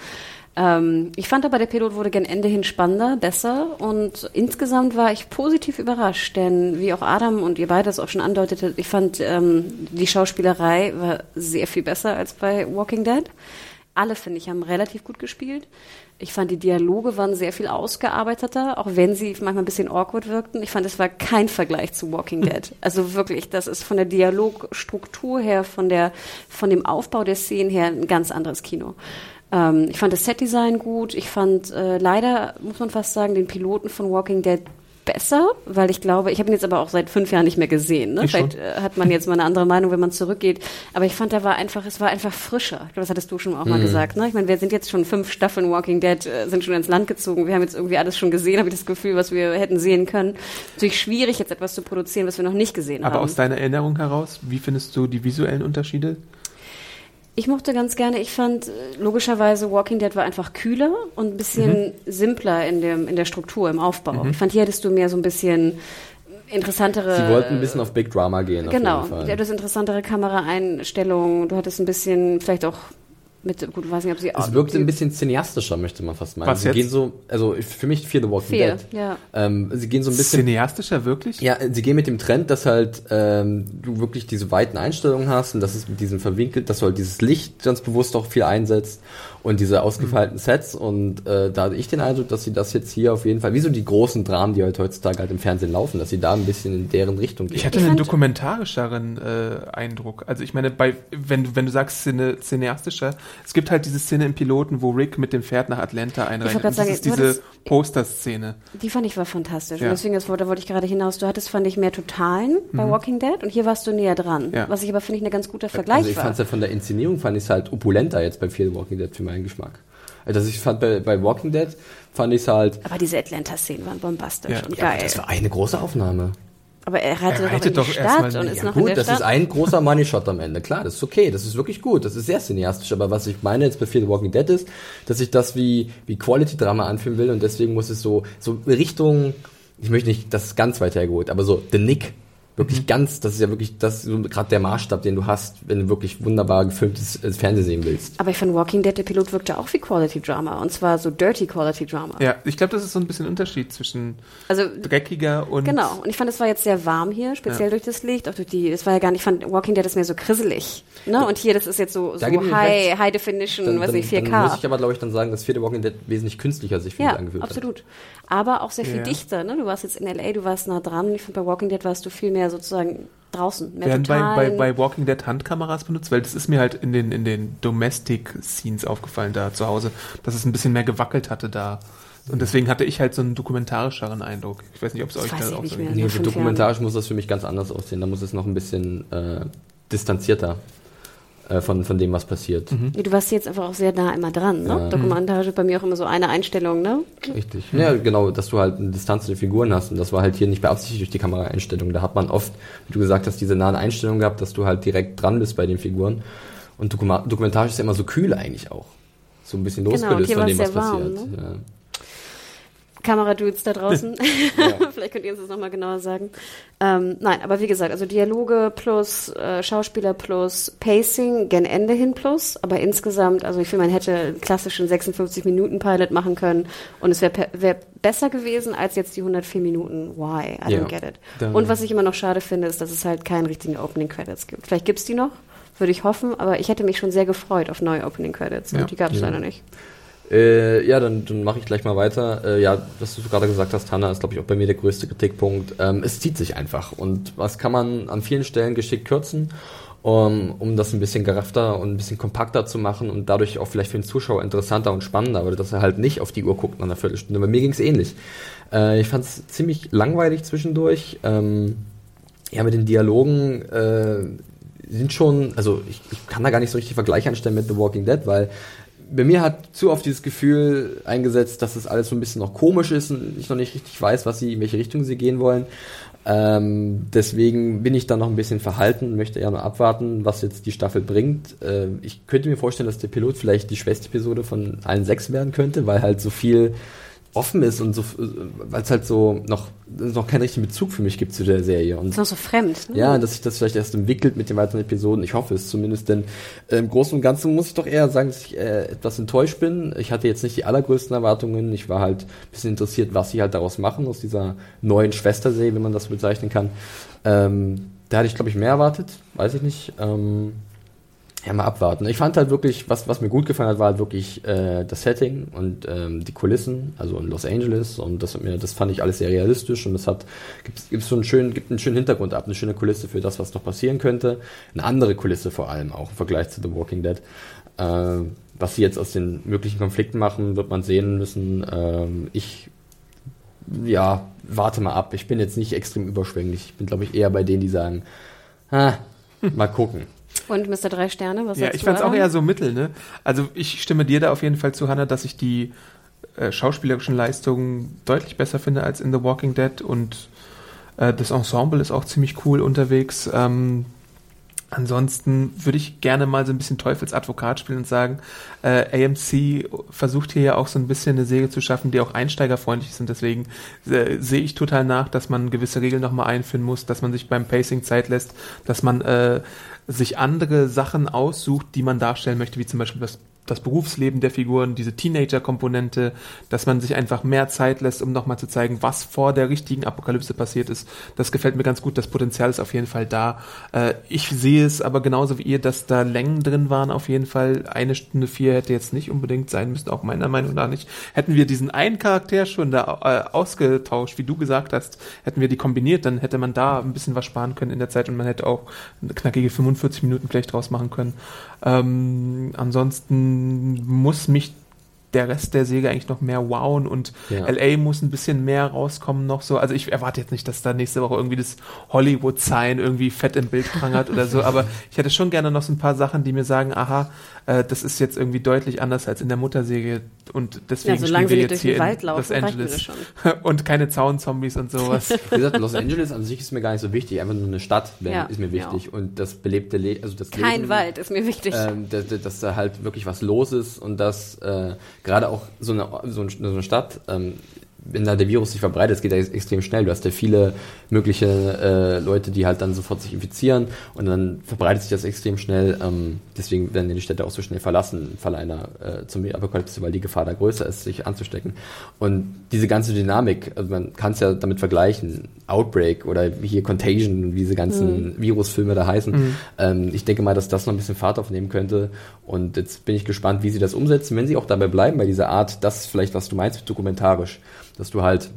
Ähm, ich fand aber, der Pilot wurde gen Ende hin spannender, besser und insgesamt war ich positiv überrascht, denn wie auch Adam und ihr beide es auch schon andeutetet, ich fand, ähm, die Schauspielerei war sehr viel besser als bei Walking Dead. Alle, finde ich, haben relativ gut gespielt. Ich fand, die Dialoge waren sehr viel ausgearbeiteter, auch wenn sie manchmal ein bisschen awkward wirkten. Ich fand, es war kein Vergleich zu Walking [laughs] Dead. Also wirklich, das ist von der Dialogstruktur her, von, der, von dem Aufbau der Szenen her ein ganz anderes Kino. Ähm, ich fand das Setdesign gut. Ich fand äh, leider, muss man fast sagen, den Piloten von Walking Dead besser, weil ich glaube, ich habe ihn jetzt aber auch seit fünf Jahren nicht mehr gesehen. Ne? Ich schon. Vielleicht äh, hat man jetzt mal eine andere Meinung, wenn man zurückgeht. Aber ich fand, er war einfach, es war einfach frischer. Ich glaube, das hattest du schon auch mal gesagt. Ne? Ich meine, wir sind jetzt schon fünf Staffeln Walking Dead, äh, sind schon ins Land gezogen. Wir haben jetzt irgendwie alles schon gesehen, habe ich das Gefühl, was wir hätten sehen können. Natürlich schwierig, jetzt etwas zu produzieren, was wir noch nicht gesehen Aber haben. aus deiner Erinnerung heraus, wie findest du die visuellen Unterschiede? Ich mochte ganz gerne, ich fand äh, logischerweise Walking Dead war einfach kühler und ein bisschen simpler in, dem, in der Struktur, im Aufbau. Ich fand, hier hattest du mehr so ein bisschen interessantere. Sie wollten ein bisschen auf Big Drama gehen. Genau, du hattest interessantere Kameraeinstellungen, du hattest ein bisschen, vielleicht auch mit, gut, weiß nicht, ob sie Es wirkte ein bisschen cineastischer, möchte man fast meinen. Was sie jetzt? gehen so, also für mich Fear the Walking Fear, Dead. ja. Ähm, sie gehen so ein bisschen Cineastischer, wirklich? Ja, sie gehen mit dem Trend, dass halt ähm, du wirklich diese weiten Einstellungen hast und dass es mit diesem verwinkelt, dass du halt dieses Licht ganz bewusst auch viel einsetzt und diese ausgefeilten Sets und äh, da hatte ich den Eindruck, dass sie das jetzt hier auf jeden Fall, wie so die großen Dramen, die halt heutzutage halt im Fernsehen laufen, dass sie da ein bisschen in deren Richtung gehen. Ich hatte Ich einen dokumentarischeren äh, Eindruck. Also ich meine, bei wenn du wenn du sagst Cine, cineastischer, es gibt halt diese Szene im Piloten, wo Rick mit dem Pferd nach Atlanta einreitet. Das sagen, ist diese Poster-Szene. Die fand ich war fantastisch. Ja. Und deswegen, das, da wollte ich gerade hinaus. Du hattest, fand ich, mehr Totalen bei Walking Dead und hier warst du näher dran. Mhm. Ja. Was ich aber, finde ich, ein ganz guter Vergleich also ich war. fand ja von der Inszenierung fand ich es halt opulenter jetzt bei Fear the Walking Dead für meinen Geschmack. Also ich fand bei, bei Walking Dead fand ich es halt aber diese Atlanta-Szenen waren bombastisch Ja. und ja, geil. das war eine große Aufnahme. aber er reitet, Er reitet doch in doch die Stadt und ist Ja, noch in Gut, der das Stadt. ist ein großer Money Shot am Ende. Klar, das ist okay. Das ist wirklich gut. Das ist sehr cineastisch. Aber was ich meine jetzt bei Fear the Walking Dead ist, dass ich das wie, wie Quality-Drama anfühlen will und deswegen muss es so, so Richtung, ich möchte nicht, das ist ganz weit hergeholt, aber so The Nick. Wirklich ganz, das ist ja wirklich, das so gerade der Maßstab, den du hast, wenn du wirklich wunderbar gefilmtes äh, Fernsehen sehen willst. aber ich fand Walking Dead, der Pilot wirkte auch wie Quality Drama. Und zwar so Dirty Quality Drama. Ja, ich glaube, das ist so ein bisschen Unterschied zwischen Also, dreckiger und genau. Und ich fand, es war jetzt sehr warm hier, speziell durch das Licht, auch durch die, es war ja gar nicht, ich fand Walking Dead ist mehr so krisselig. Ne? Und hier, das ist jetzt so, so ich High, recht. High Definition, Dann, weiß dann, nicht, 4K. dann muss ich aber, glaube ich, dann sagen, dass the Walking Dead wesentlich künstlicher sich für mich Ja, angefühlt absolut. Aber auch sehr viel Ja. dichter. Ne? Du warst jetzt in L.A., du warst nah dran. Ich finde, bei Walking Dead warst du viel mehr sozusagen draußen. Mehr werden bei, bei, bei Walking Dead Handkameras benutzt, weil das ist mir halt in den, in den Domestic Scenes aufgefallen da zu Hause, dass es ein bisschen mehr gewackelt hatte da. Und deswegen hatte ich halt so einen dokumentarischeren Eindruck. Ich weiß nicht, ob es Das euch da auch so geht. Nee, dokumentarisch muss das für mich ganz anders aussehen. Da muss es noch ein bisschen äh, distanzierter von, von dem, was passiert. Ja, Du warst jetzt einfach auch sehr nah immer dran. Ne? Ja. Dokumentarisch ist bei mir auch immer so eine Einstellung. Ne? Richtig. Ja, genau, dass du halt eine Distanz zu den Figuren hast. Und das war halt hier nicht beabsichtigt durch die Kameraeinstellung. Da hat man oft, wie du gesagt hast, diese nahen Einstellungen gehabt, dass du halt direkt dran bist bei den Figuren. Und dokumentarisch ist ja immer so kühl eigentlich auch. So ein bisschen Genau, losgelöst hier von dem, was sehr warm, passiert. Ja. Kameradudes da draußen. [laughs] [laughs] Vielleicht könnt ihr uns das nochmal genauer sagen. Ähm, nein, aber wie gesagt, also Dialoge plus äh, Schauspieler plus Pacing, gen Ende hin plus. Aber insgesamt, also ich finde, man hätte einen klassischen 56-Minuten-Pilot machen können und es wäre wär besser gewesen als jetzt die 104 Minuten. Why? I Ja. don't get it. Und was ich immer noch schade finde, ist, dass es halt keinen richtigen Opening Credits gibt. Vielleicht gibt's die noch, würde ich hoffen, aber ich hätte mich schon sehr gefreut auf neue Opening Credits. Ja. Und die gab's Ja. leider nicht. Äh, ja, dann, dann mache ich gleich mal weiter. Äh, ja, was du gerade gesagt hast, Hanna, ist, glaube ich, auch bei mir der größte Kritikpunkt. Ähm, es zieht sich einfach. Und was kann man an vielen Stellen geschickt kürzen, um, um das ein bisschen geraffter und ein bisschen kompakter zu machen und dadurch auch vielleicht für den Zuschauer interessanter und spannender, aber dass er halt nicht auf die Uhr guckt nach einer Viertelstunde. Bei mir ging es ähnlich. Äh, ich fand es ziemlich langweilig zwischendurch. Ähm, ja, mit den Dialogen äh, sind schon, also ich, ich kann da gar nicht so richtig Vergleich anstellen mit The Walking Dead, weil bei mir hat zu oft dieses Gefühl eingesetzt, dass es alles so ein bisschen noch komisch ist und ich noch nicht richtig weiß, was sie, in welche Richtung sie gehen wollen. Ähm, deswegen bin ich da noch ein bisschen verhalten, möchte eher nur abwarten, was jetzt die Staffel bringt. Äh, ich könnte mir vorstellen, dass der Pilot vielleicht die schwächste Episode von allen sechs werden könnte, weil halt so viel offen ist und so, weil es halt so noch, noch keinen richtigen Bezug für mich gibt zu der Serie. Und Ist noch so fremd. Ne? ja, dass sich das vielleicht erst entwickelt mit den weiteren Episoden. Ich hoffe es zumindest, denn äh, im Großen und Ganzen muss ich doch eher sagen, dass ich äh, etwas enttäuscht bin. Ich hatte jetzt nicht die allergrößten Erwartungen. Ich war halt ein bisschen interessiert, was sie halt daraus machen, aus dieser neuen Schwesterserie, wenn man das so bezeichnen kann. Ähm, da hatte ich, glaube ich, mehr erwartet. Weiß ich nicht. Ähm, ja, mal abwarten. Ich fand halt wirklich, was, was mir gut gefallen hat, war halt wirklich äh, das Setting und ähm, die Kulissen, also in Los Angeles und das hat mir, das fand ich alles sehr realistisch und es hat gibt, gibt so einen schönen, gibt einen schönen Hintergrund ab, eine schöne Kulisse für das, was noch passieren könnte, eine andere Kulisse vor allem auch im Vergleich zu The Walking Dead. Äh, was sie jetzt aus den möglichen Konflikten machen, wird man sehen müssen. Ähm, ich ja, warte mal ab. Ich bin jetzt nicht extrem überschwänglich. Ich bin, glaube ich, eher bei denen, die sagen, ah, mal gucken. Und Mr. Drei Sterne, was Ja, ich fand es auch eher so mittel, ne? Also ich stimme dir da auf jeden Fall zu, Hannah, dass ich die äh, schauspielerischen Leistungen deutlich besser finde als in The Walking Dead und äh, das Ensemble ist auch ziemlich cool unterwegs. Ähm, Ansonsten würde ich gerne mal so ein bisschen Teufelsadvokat spielen und sagen, äh, AMC versucht hier ja auch so ein bisschen eine Serie zu schaffen, die auch einsteigerfreundlich ist und deswegen äh, sehe ich total nach, dass man gewisse Regeln nochmal einführen muss, dass man sich beim Pacing Zeit lässt, dass man äh, sich andere Sachen aussucht, die man darstellen möchte, wie zum Beispiel das das Berufsleben der Figuren, diese Teenager-Komponente, dass man sich einfach mehr Zeit lässt, um nochmal zu zeigen, was vor der richtigen Apokalypse passiert ist. Das gefällt mir ganz gut. Das Potenzial ist auf jeden Fall da. Äh, ich sehe es aber genauso wie ihr, dass da Längen drin waren auf jeden Fall. Eine Stunde vier hätte jetzt nicht unbedingt sein müssen, auch meiner Meinung nach nicht. Hätten wir diesen einen Charakter schon da äh, ausgetauscht, wie du gesagt hast, hätten wir die kombiniert, dann hätte man da ein bisschen was sparen können in der Zeit und man hätte auch eine knackige 45 Minuten vielleicht draus machen können. Ähm, ansonsten muss mich der Rest der Säge eigentlich noch mehr wowen und Ja. LA muss ein bisschen mehr rauskommen noch so. Also ich erwarte jetzt nicht, dass da nächste Woche irgendwie das Hollywood-Sign irgendwie fett im Bild prangert oder so, [laughs] aber ich hätte schon gerne noch so ein paar Sachen, die mir sagen, aha, äh, das ist jetzt irgendwie deutlich anders als in der Muttersäge und deswegen Ja, solange spielen wir jetzt durch hier den Wald in laufen, Los Angeles [laughs] und keine Zaunzombies und sowas. [laughs] Wie gesagt, Los Angeles an sich ist mir gar nicht so wichtig. Einfach nur eine Stadt wenn, Ja, ist mir wichtig. Und das belebte Leben, also das Kein Leben, Wald ist mir wichtig. ähm, dass, dass da halt wirklich was los ist und dass äh, gerade auch so eine, so, ein, so eine Stadt, ähm, wenn da der Virus sich verbreitet, es geht ja ex- extrem schnell. Du hast ja viele mögliche äh, Leute, die halt dann sofort sich infizieren und dann verbreitet sich das extrem schnell. Ähm, deswegen werden die Städte auch so schnell verlassen im Falle einer äh, Zombie-Apokalypse, weil die Gefahr da größer ist, sich anzustecken. Und diese ganze Dynamik, also man kann es ja damit vergleichen, Outbreak oder hier Contagion, wie diese ganzen Virusfilme da heißen. Ähm, ich denke mal, dass das noch ein bisschen Fahrt aufnehmen könnte. Und jetzt bin ich gespannt, wie sie das umsetzen, wenn sie auch dabei bleiben bei dieser Art, das ist vielleicht, was du meinst, dokumentarisch, dass du halt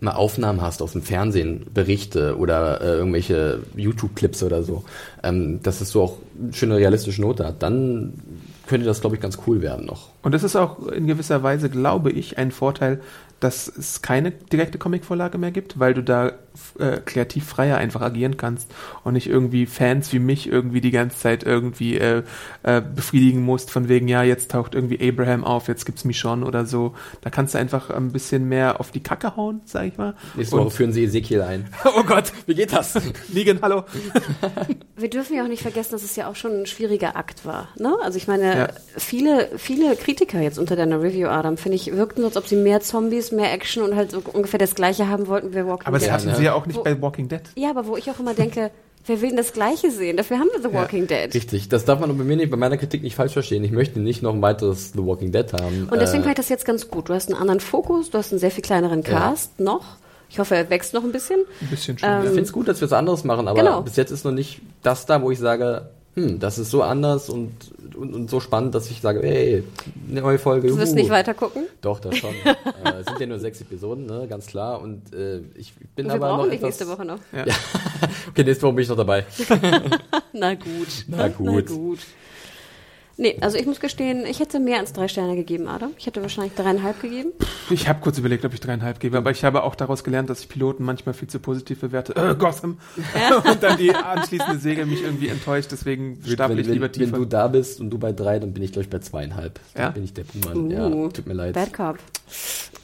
mal Aufnahmen hast aus dem Fernsehen, Berichte oder äh, irgendwelche YouTube-Clips oder so, ähm, dass es so auch eine schöne realistische Note hat, dann könnte das, glaube ich, ganz cool werden noch. Und das ist auch in gewisser Weise, glaube ich, ein Vorteil, dass es keine direkte Comicvorlage mehr gibt, weil du da äh, kreativ freier einfach agieren kannst und nicht irgendwie Fans wie mich irgendwie die ganze Zeit irgendwie äh, äh, befriedigen musst, von wegen, ja, jetzt taucht irgendwie Abraham auf, jetzt gibt's Michonne oder so. Da kannst du einfach ein bisschen mehr auf die Kacke hauen, sag ich mal. Nächste Woche Und, führen sie Ezekiel ein. [laughs] oh Gott, Wie geht das? [laughs] Negan, hallo. Wir dürfen ja auch nicht vergessen, dass es ja auch schon ein schwieriger Akt war. Ne? Also ich meine, Ja. viele, viele Kritiker jetzt unter deiner Review, Adam, finde ich, wirkten als ob sie mehr Zombies, mehr Action und halt so ungefähr das Gleiche haben wollten wie Walking Aber das Dead. hatten ne? sie ja auch nicht Wo- bei Walking Dead. Ja, aber wo ich auch immer denke, wer will denn das Gleiche sehen? Dafür haben wir The Walking Dead. Richtig, das darf man bei mir nicht, bei meiner Kritik nicht falsch verstehen. Ich möchte nicht noch ein weiteres The Walking Dead haben. Und deswegen Äh, fand ich das jetzt ganz gut. Du hast einen anderen Fokus, du hast einen sehr viel kleineren Cast noch. Ich hoffe, er wächst noch ein bisschen. Ein bisschen schon. Ähm, Ich finde es gut, dass wir es anderes machen, aber Genau. bis jetzt ist noch nicht das da, wo ich sage, hm, das ist so anders und, und, und so spannend, dass ich sage, hey, eine neue Folge. Du wirst nicht weiter gucken. Doch, das schon. [laughs] äh, es sind ja nur sechs Episoden, ne, ganz klar. Und äh, ich bin Und wir aber brauchen noch dich etwas, nächste Woche noch. [laughs] Okay, nächste Woche bin ich noch dabei. [laughs] Na gut. Na gut. Na gut. Nee, also ich muss gestehen, ich hätte mehr als drei Sterne gegeben, Adam. Ich hätte wahrscheinlich dreieinhalb gegeben. Ich habe kurz überlegt, ob ich dreieinhalb gebe, aber ich habe auch daraus gelernt, dass ich Piloten manchmal viel zu positiv bewerte. Äh, Gotham. [laughs] und dann die anschließende Säge mich irgendwie enttäuscht, deswegen stapel wenn, ich lieber wenn, wenn tiefer. du da bist und du bei drei, dann bin ich, glaube ich, bei zweieinhalb. Dann Ja? bin ich der Buhmann. Uh, ja, tut mir leid. Bad Cop.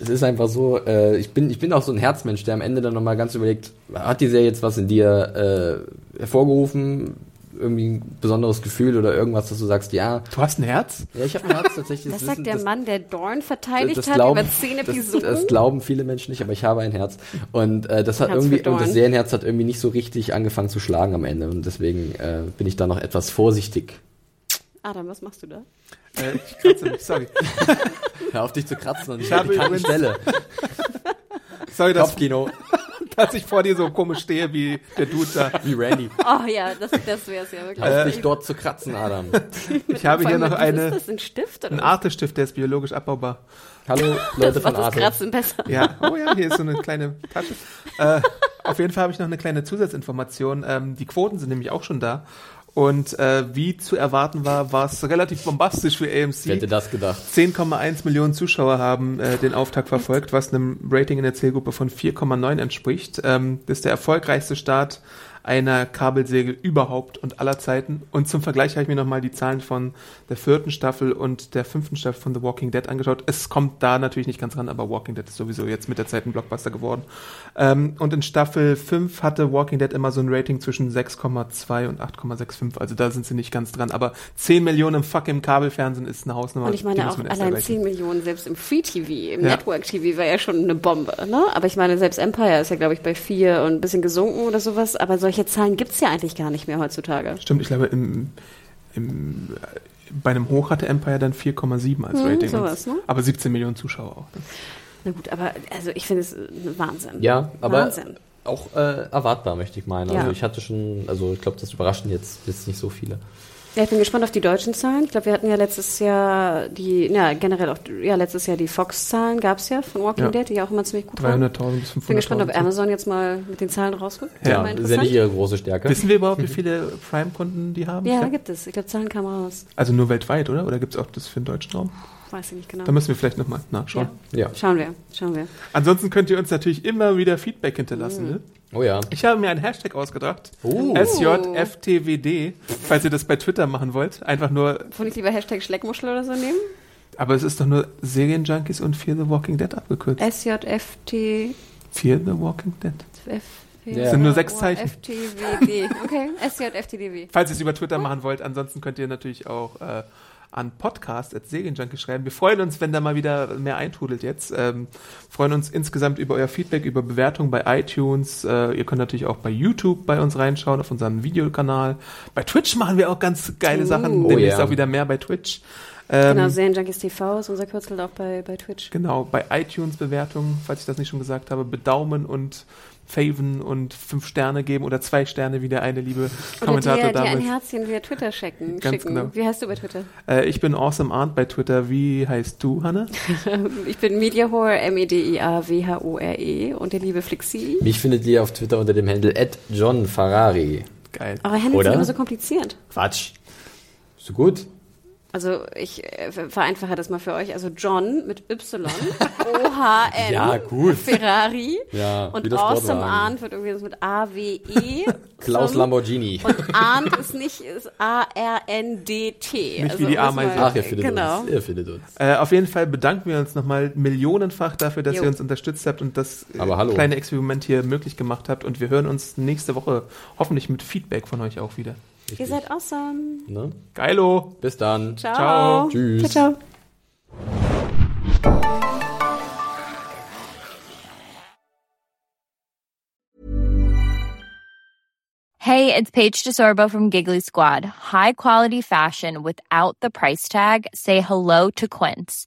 Es ist einfach so, äh, ich, bin, ich bin auch so ein Herzmensch, der am Ende dann nochmal ganz überlegt, hat die Serie jetzt was in dir äh, hervorgerufen? Irgendwie ein besonderes Gefühl oder irgendwas, dass du sagst, ja, du hast ein Herz? ja, ich habe ein Herz tatsächlich. Das ist sagt ein- der Mann, der Dorn verteidigt das hat glauben, über zehn das, Episoden. das glauben viele Menschen nicht, aber ich habe ein Herz. Und äh, das hat Herz irgendwie, und das. Serienherz hat irgendwie nicht so richtig angefangen zu schlagen am Ende. Und deswegen äh, bin ich da noch etwas vorsichtig. Adam, was machst du da? Äh, ich kratze mich, sorry. [laughs] Hör auf dich zu kratzen und ich habe die übrigens- Stelle. [laughs] Sorry, dass, Kopfkino, [laughs] dass ich vor dir so komisch stehe wie der Dude da. wie Randy. Oh [laughs] ja, das, das wäre es ja wirklich. Auf dich dort zu kratzen, Adam. [laughs] Ich habe hier noch eine, Ist das ein Stift oder was? Artestift, der ist biologisch abbaubar. Hallo, Leute Das von macht das Arte. Kratzen besser. Ja, oh ja, hier ist so eine kleine Tasche. Äh, auf jeden Fall habe ich noch eine kleine Zusatzinformation. Ähm, die Quoten sind nämlich auch schon da. Und äh, wie zu erwarten war, war es relativ bombastisch für Wer hätte AMC. das gedacht? 10,1 Millionen Zuschauer haben äh, den Auftakt verfolgt, was einem Rating in der Zielgruppe von 4,9 entspricht. Ähm, das ist der erfolgreichste Start einer Kabelsäge überhaupt und aller Zeiten. Und zum Vergleich habe ich mir nochmal die Zahlen von der vierten Staffel und der fünften Staffel von The Walking Dead angeschaut. Es kommt da natürlich nicht ganz ran, aber Walking Dead ist sowieso jetzt mit der Zeit ein Blockbuster geworden. Ähm, und in Staffel 5 hatte Walking Dead immer so ein Rating zwischen 6,2 und 8,65. Also da sind sie nicht ganz dran. Aber 10 Millionen im fucking Kabelfernsehen ist eine Hausnummer. Und ich meine auch allein 10 Millionen selbst im Free TV, im Ja. Network TV war ja schon eine Bombe, ne? Aber ich meine, selbst Empire ist ja, glaube ich, bei 4 und ein bisschen gesunken oder sowas. Aber solche Zahlen gibt's ja eigentlich gar nicht mehr heutzutage. Stimmt, ich glaube, im, im, bei einem Hoch hatte Empire dann 4,7 als Hm, Rating. sowas, ne? Aber 17 Millionen Zuschauer auch. ne? Na gut, aber also ich finde es Wahnsinn. Ja, aber Wahnsinn. auch äh, erwartbar, möchte ich meinen. Also Ja. ich hatte schon, also ich glaube, das überraschen jetzt, jetzt nicht so viele. Ja, ich bin gespannt auf die deutschen Zahlen. Ich glaube, wir hatten ja letztes Jahr die, ja, generell auch, ja, letztes Jahr die Fox-Zahlen gab's ja von Walking Ja. Dead, die ja auch immer ziemlich gut waren. 300.000 bis 500.000. Bin gespannt, ob Amazon jetzt mal mit den Zahlen rauskommt. Ja, das ist ja nicht ihre große Stärke. Wissen wir überhaupt, wie viele Prime-Kunden die haben? Ja, Ich gibt es. Ich glaube, Zahlen kamen raus. Also nur weltweit, oder? Oder gibt es auch das für den deutschen Raum? Weiß ich nicht genau. Da müssen wir vielleicht nochmal nachschauen. ja. Schauen wir, schauen wir. Ansonsten könnt ihr uns natürlich immer wieder Feedback hinterlassen. Ne? Oh ja. Ich habe mir einen Hashtag ausgedacht. Oh. SJFTWD, falls ihr das bei Twitter machen wollt. Einfach nur, Wollte ich lieber Hashtag Schleckmuschel oder so nehmen? aber es ist doch nur Serienjunkies und Fear the Walking Dead abgekürzt. SJFT. Fear the Walking Dead. F Ja. Sind nur sechs Zeichen. FTWD. Okay, SJFTDW. Falls ihr es über Twitter machen wollt, ansonsten könnt ihr natürlich auch äh, an Podcast at Serienjunkie schreiben. Wir freuen uns, wenn da mal wieder mehr eintrudelt jetzt. Ähm, freuen uns insgesamt über euer Feedback, über Bewertungen bei iTunes. Äh, ihr könnt natürlich auch bei YouTube bei uns reinschauen, auf unserem Videokanal. Bei Twitch machen wir auch ganz geile Sachen. Oh Demnächst ja. auch wieder mehr bei Twitch. Ähm, Genau, Serienjunkies TV ist unser Kürzel auch bei, bei Twitch. Genau, bei iTunes-Bewertungen, falls ich das nicht schon gesagt habe, bedaumen und faven und fünf Sterne geben oder zwei Sterne, wie der eine liebe Oder Kommentator dir, dir ein damals. Herzchen via Twitter schicken. Ganz schicken. genau. Wie heißt du bei Twitter? Äh, ich bin Awesome Arndt bei Twitter. Wie heißt du, Hanne? [laughs] Ich bin Mediahore, M-E-D-I-A-W-H-O-R-E und der liebe Flixi. Mich findet ihr auf Twitter unter dem Handle John Ferrari. Geil. Aber Handles sind immer so kompliziert. Quatsch. So gut? Also ich äh, vereinfache das mal für euch. Also John mit Y, [laughs] O-H-N, Ja, gut. Ferrari. Ja, und das Awesome. Arndt wird irgendwie so mit A-W-E. [laughs] Klaus zum- Lamborghini. [laughs] Und Arndt ist nicht, ist A-R-N-D-T. Nicht wie die das Ameise. Ach, ihr findet genau. uns. Ihr findet uns. Äh, auf jeden Fall bedanken wir uns nochmal millionenfach dafür, dass Jo. ihr uns unterstützt habt und das äh, Aber hallo. kleine Experiment hier möglich gemacht habt. Und wir hören uns nächste Woche hoffentlich mit Feedback von euch auch wieder. Ihr seid awesome. Ne? Geilo! Bis dann. Ciao. Ciao. Tschüss. Ciao, ciao. Hey, it's Paige DeSorbo from Giggly Squad. High quality fashion without the price tag. Say hello to Quince.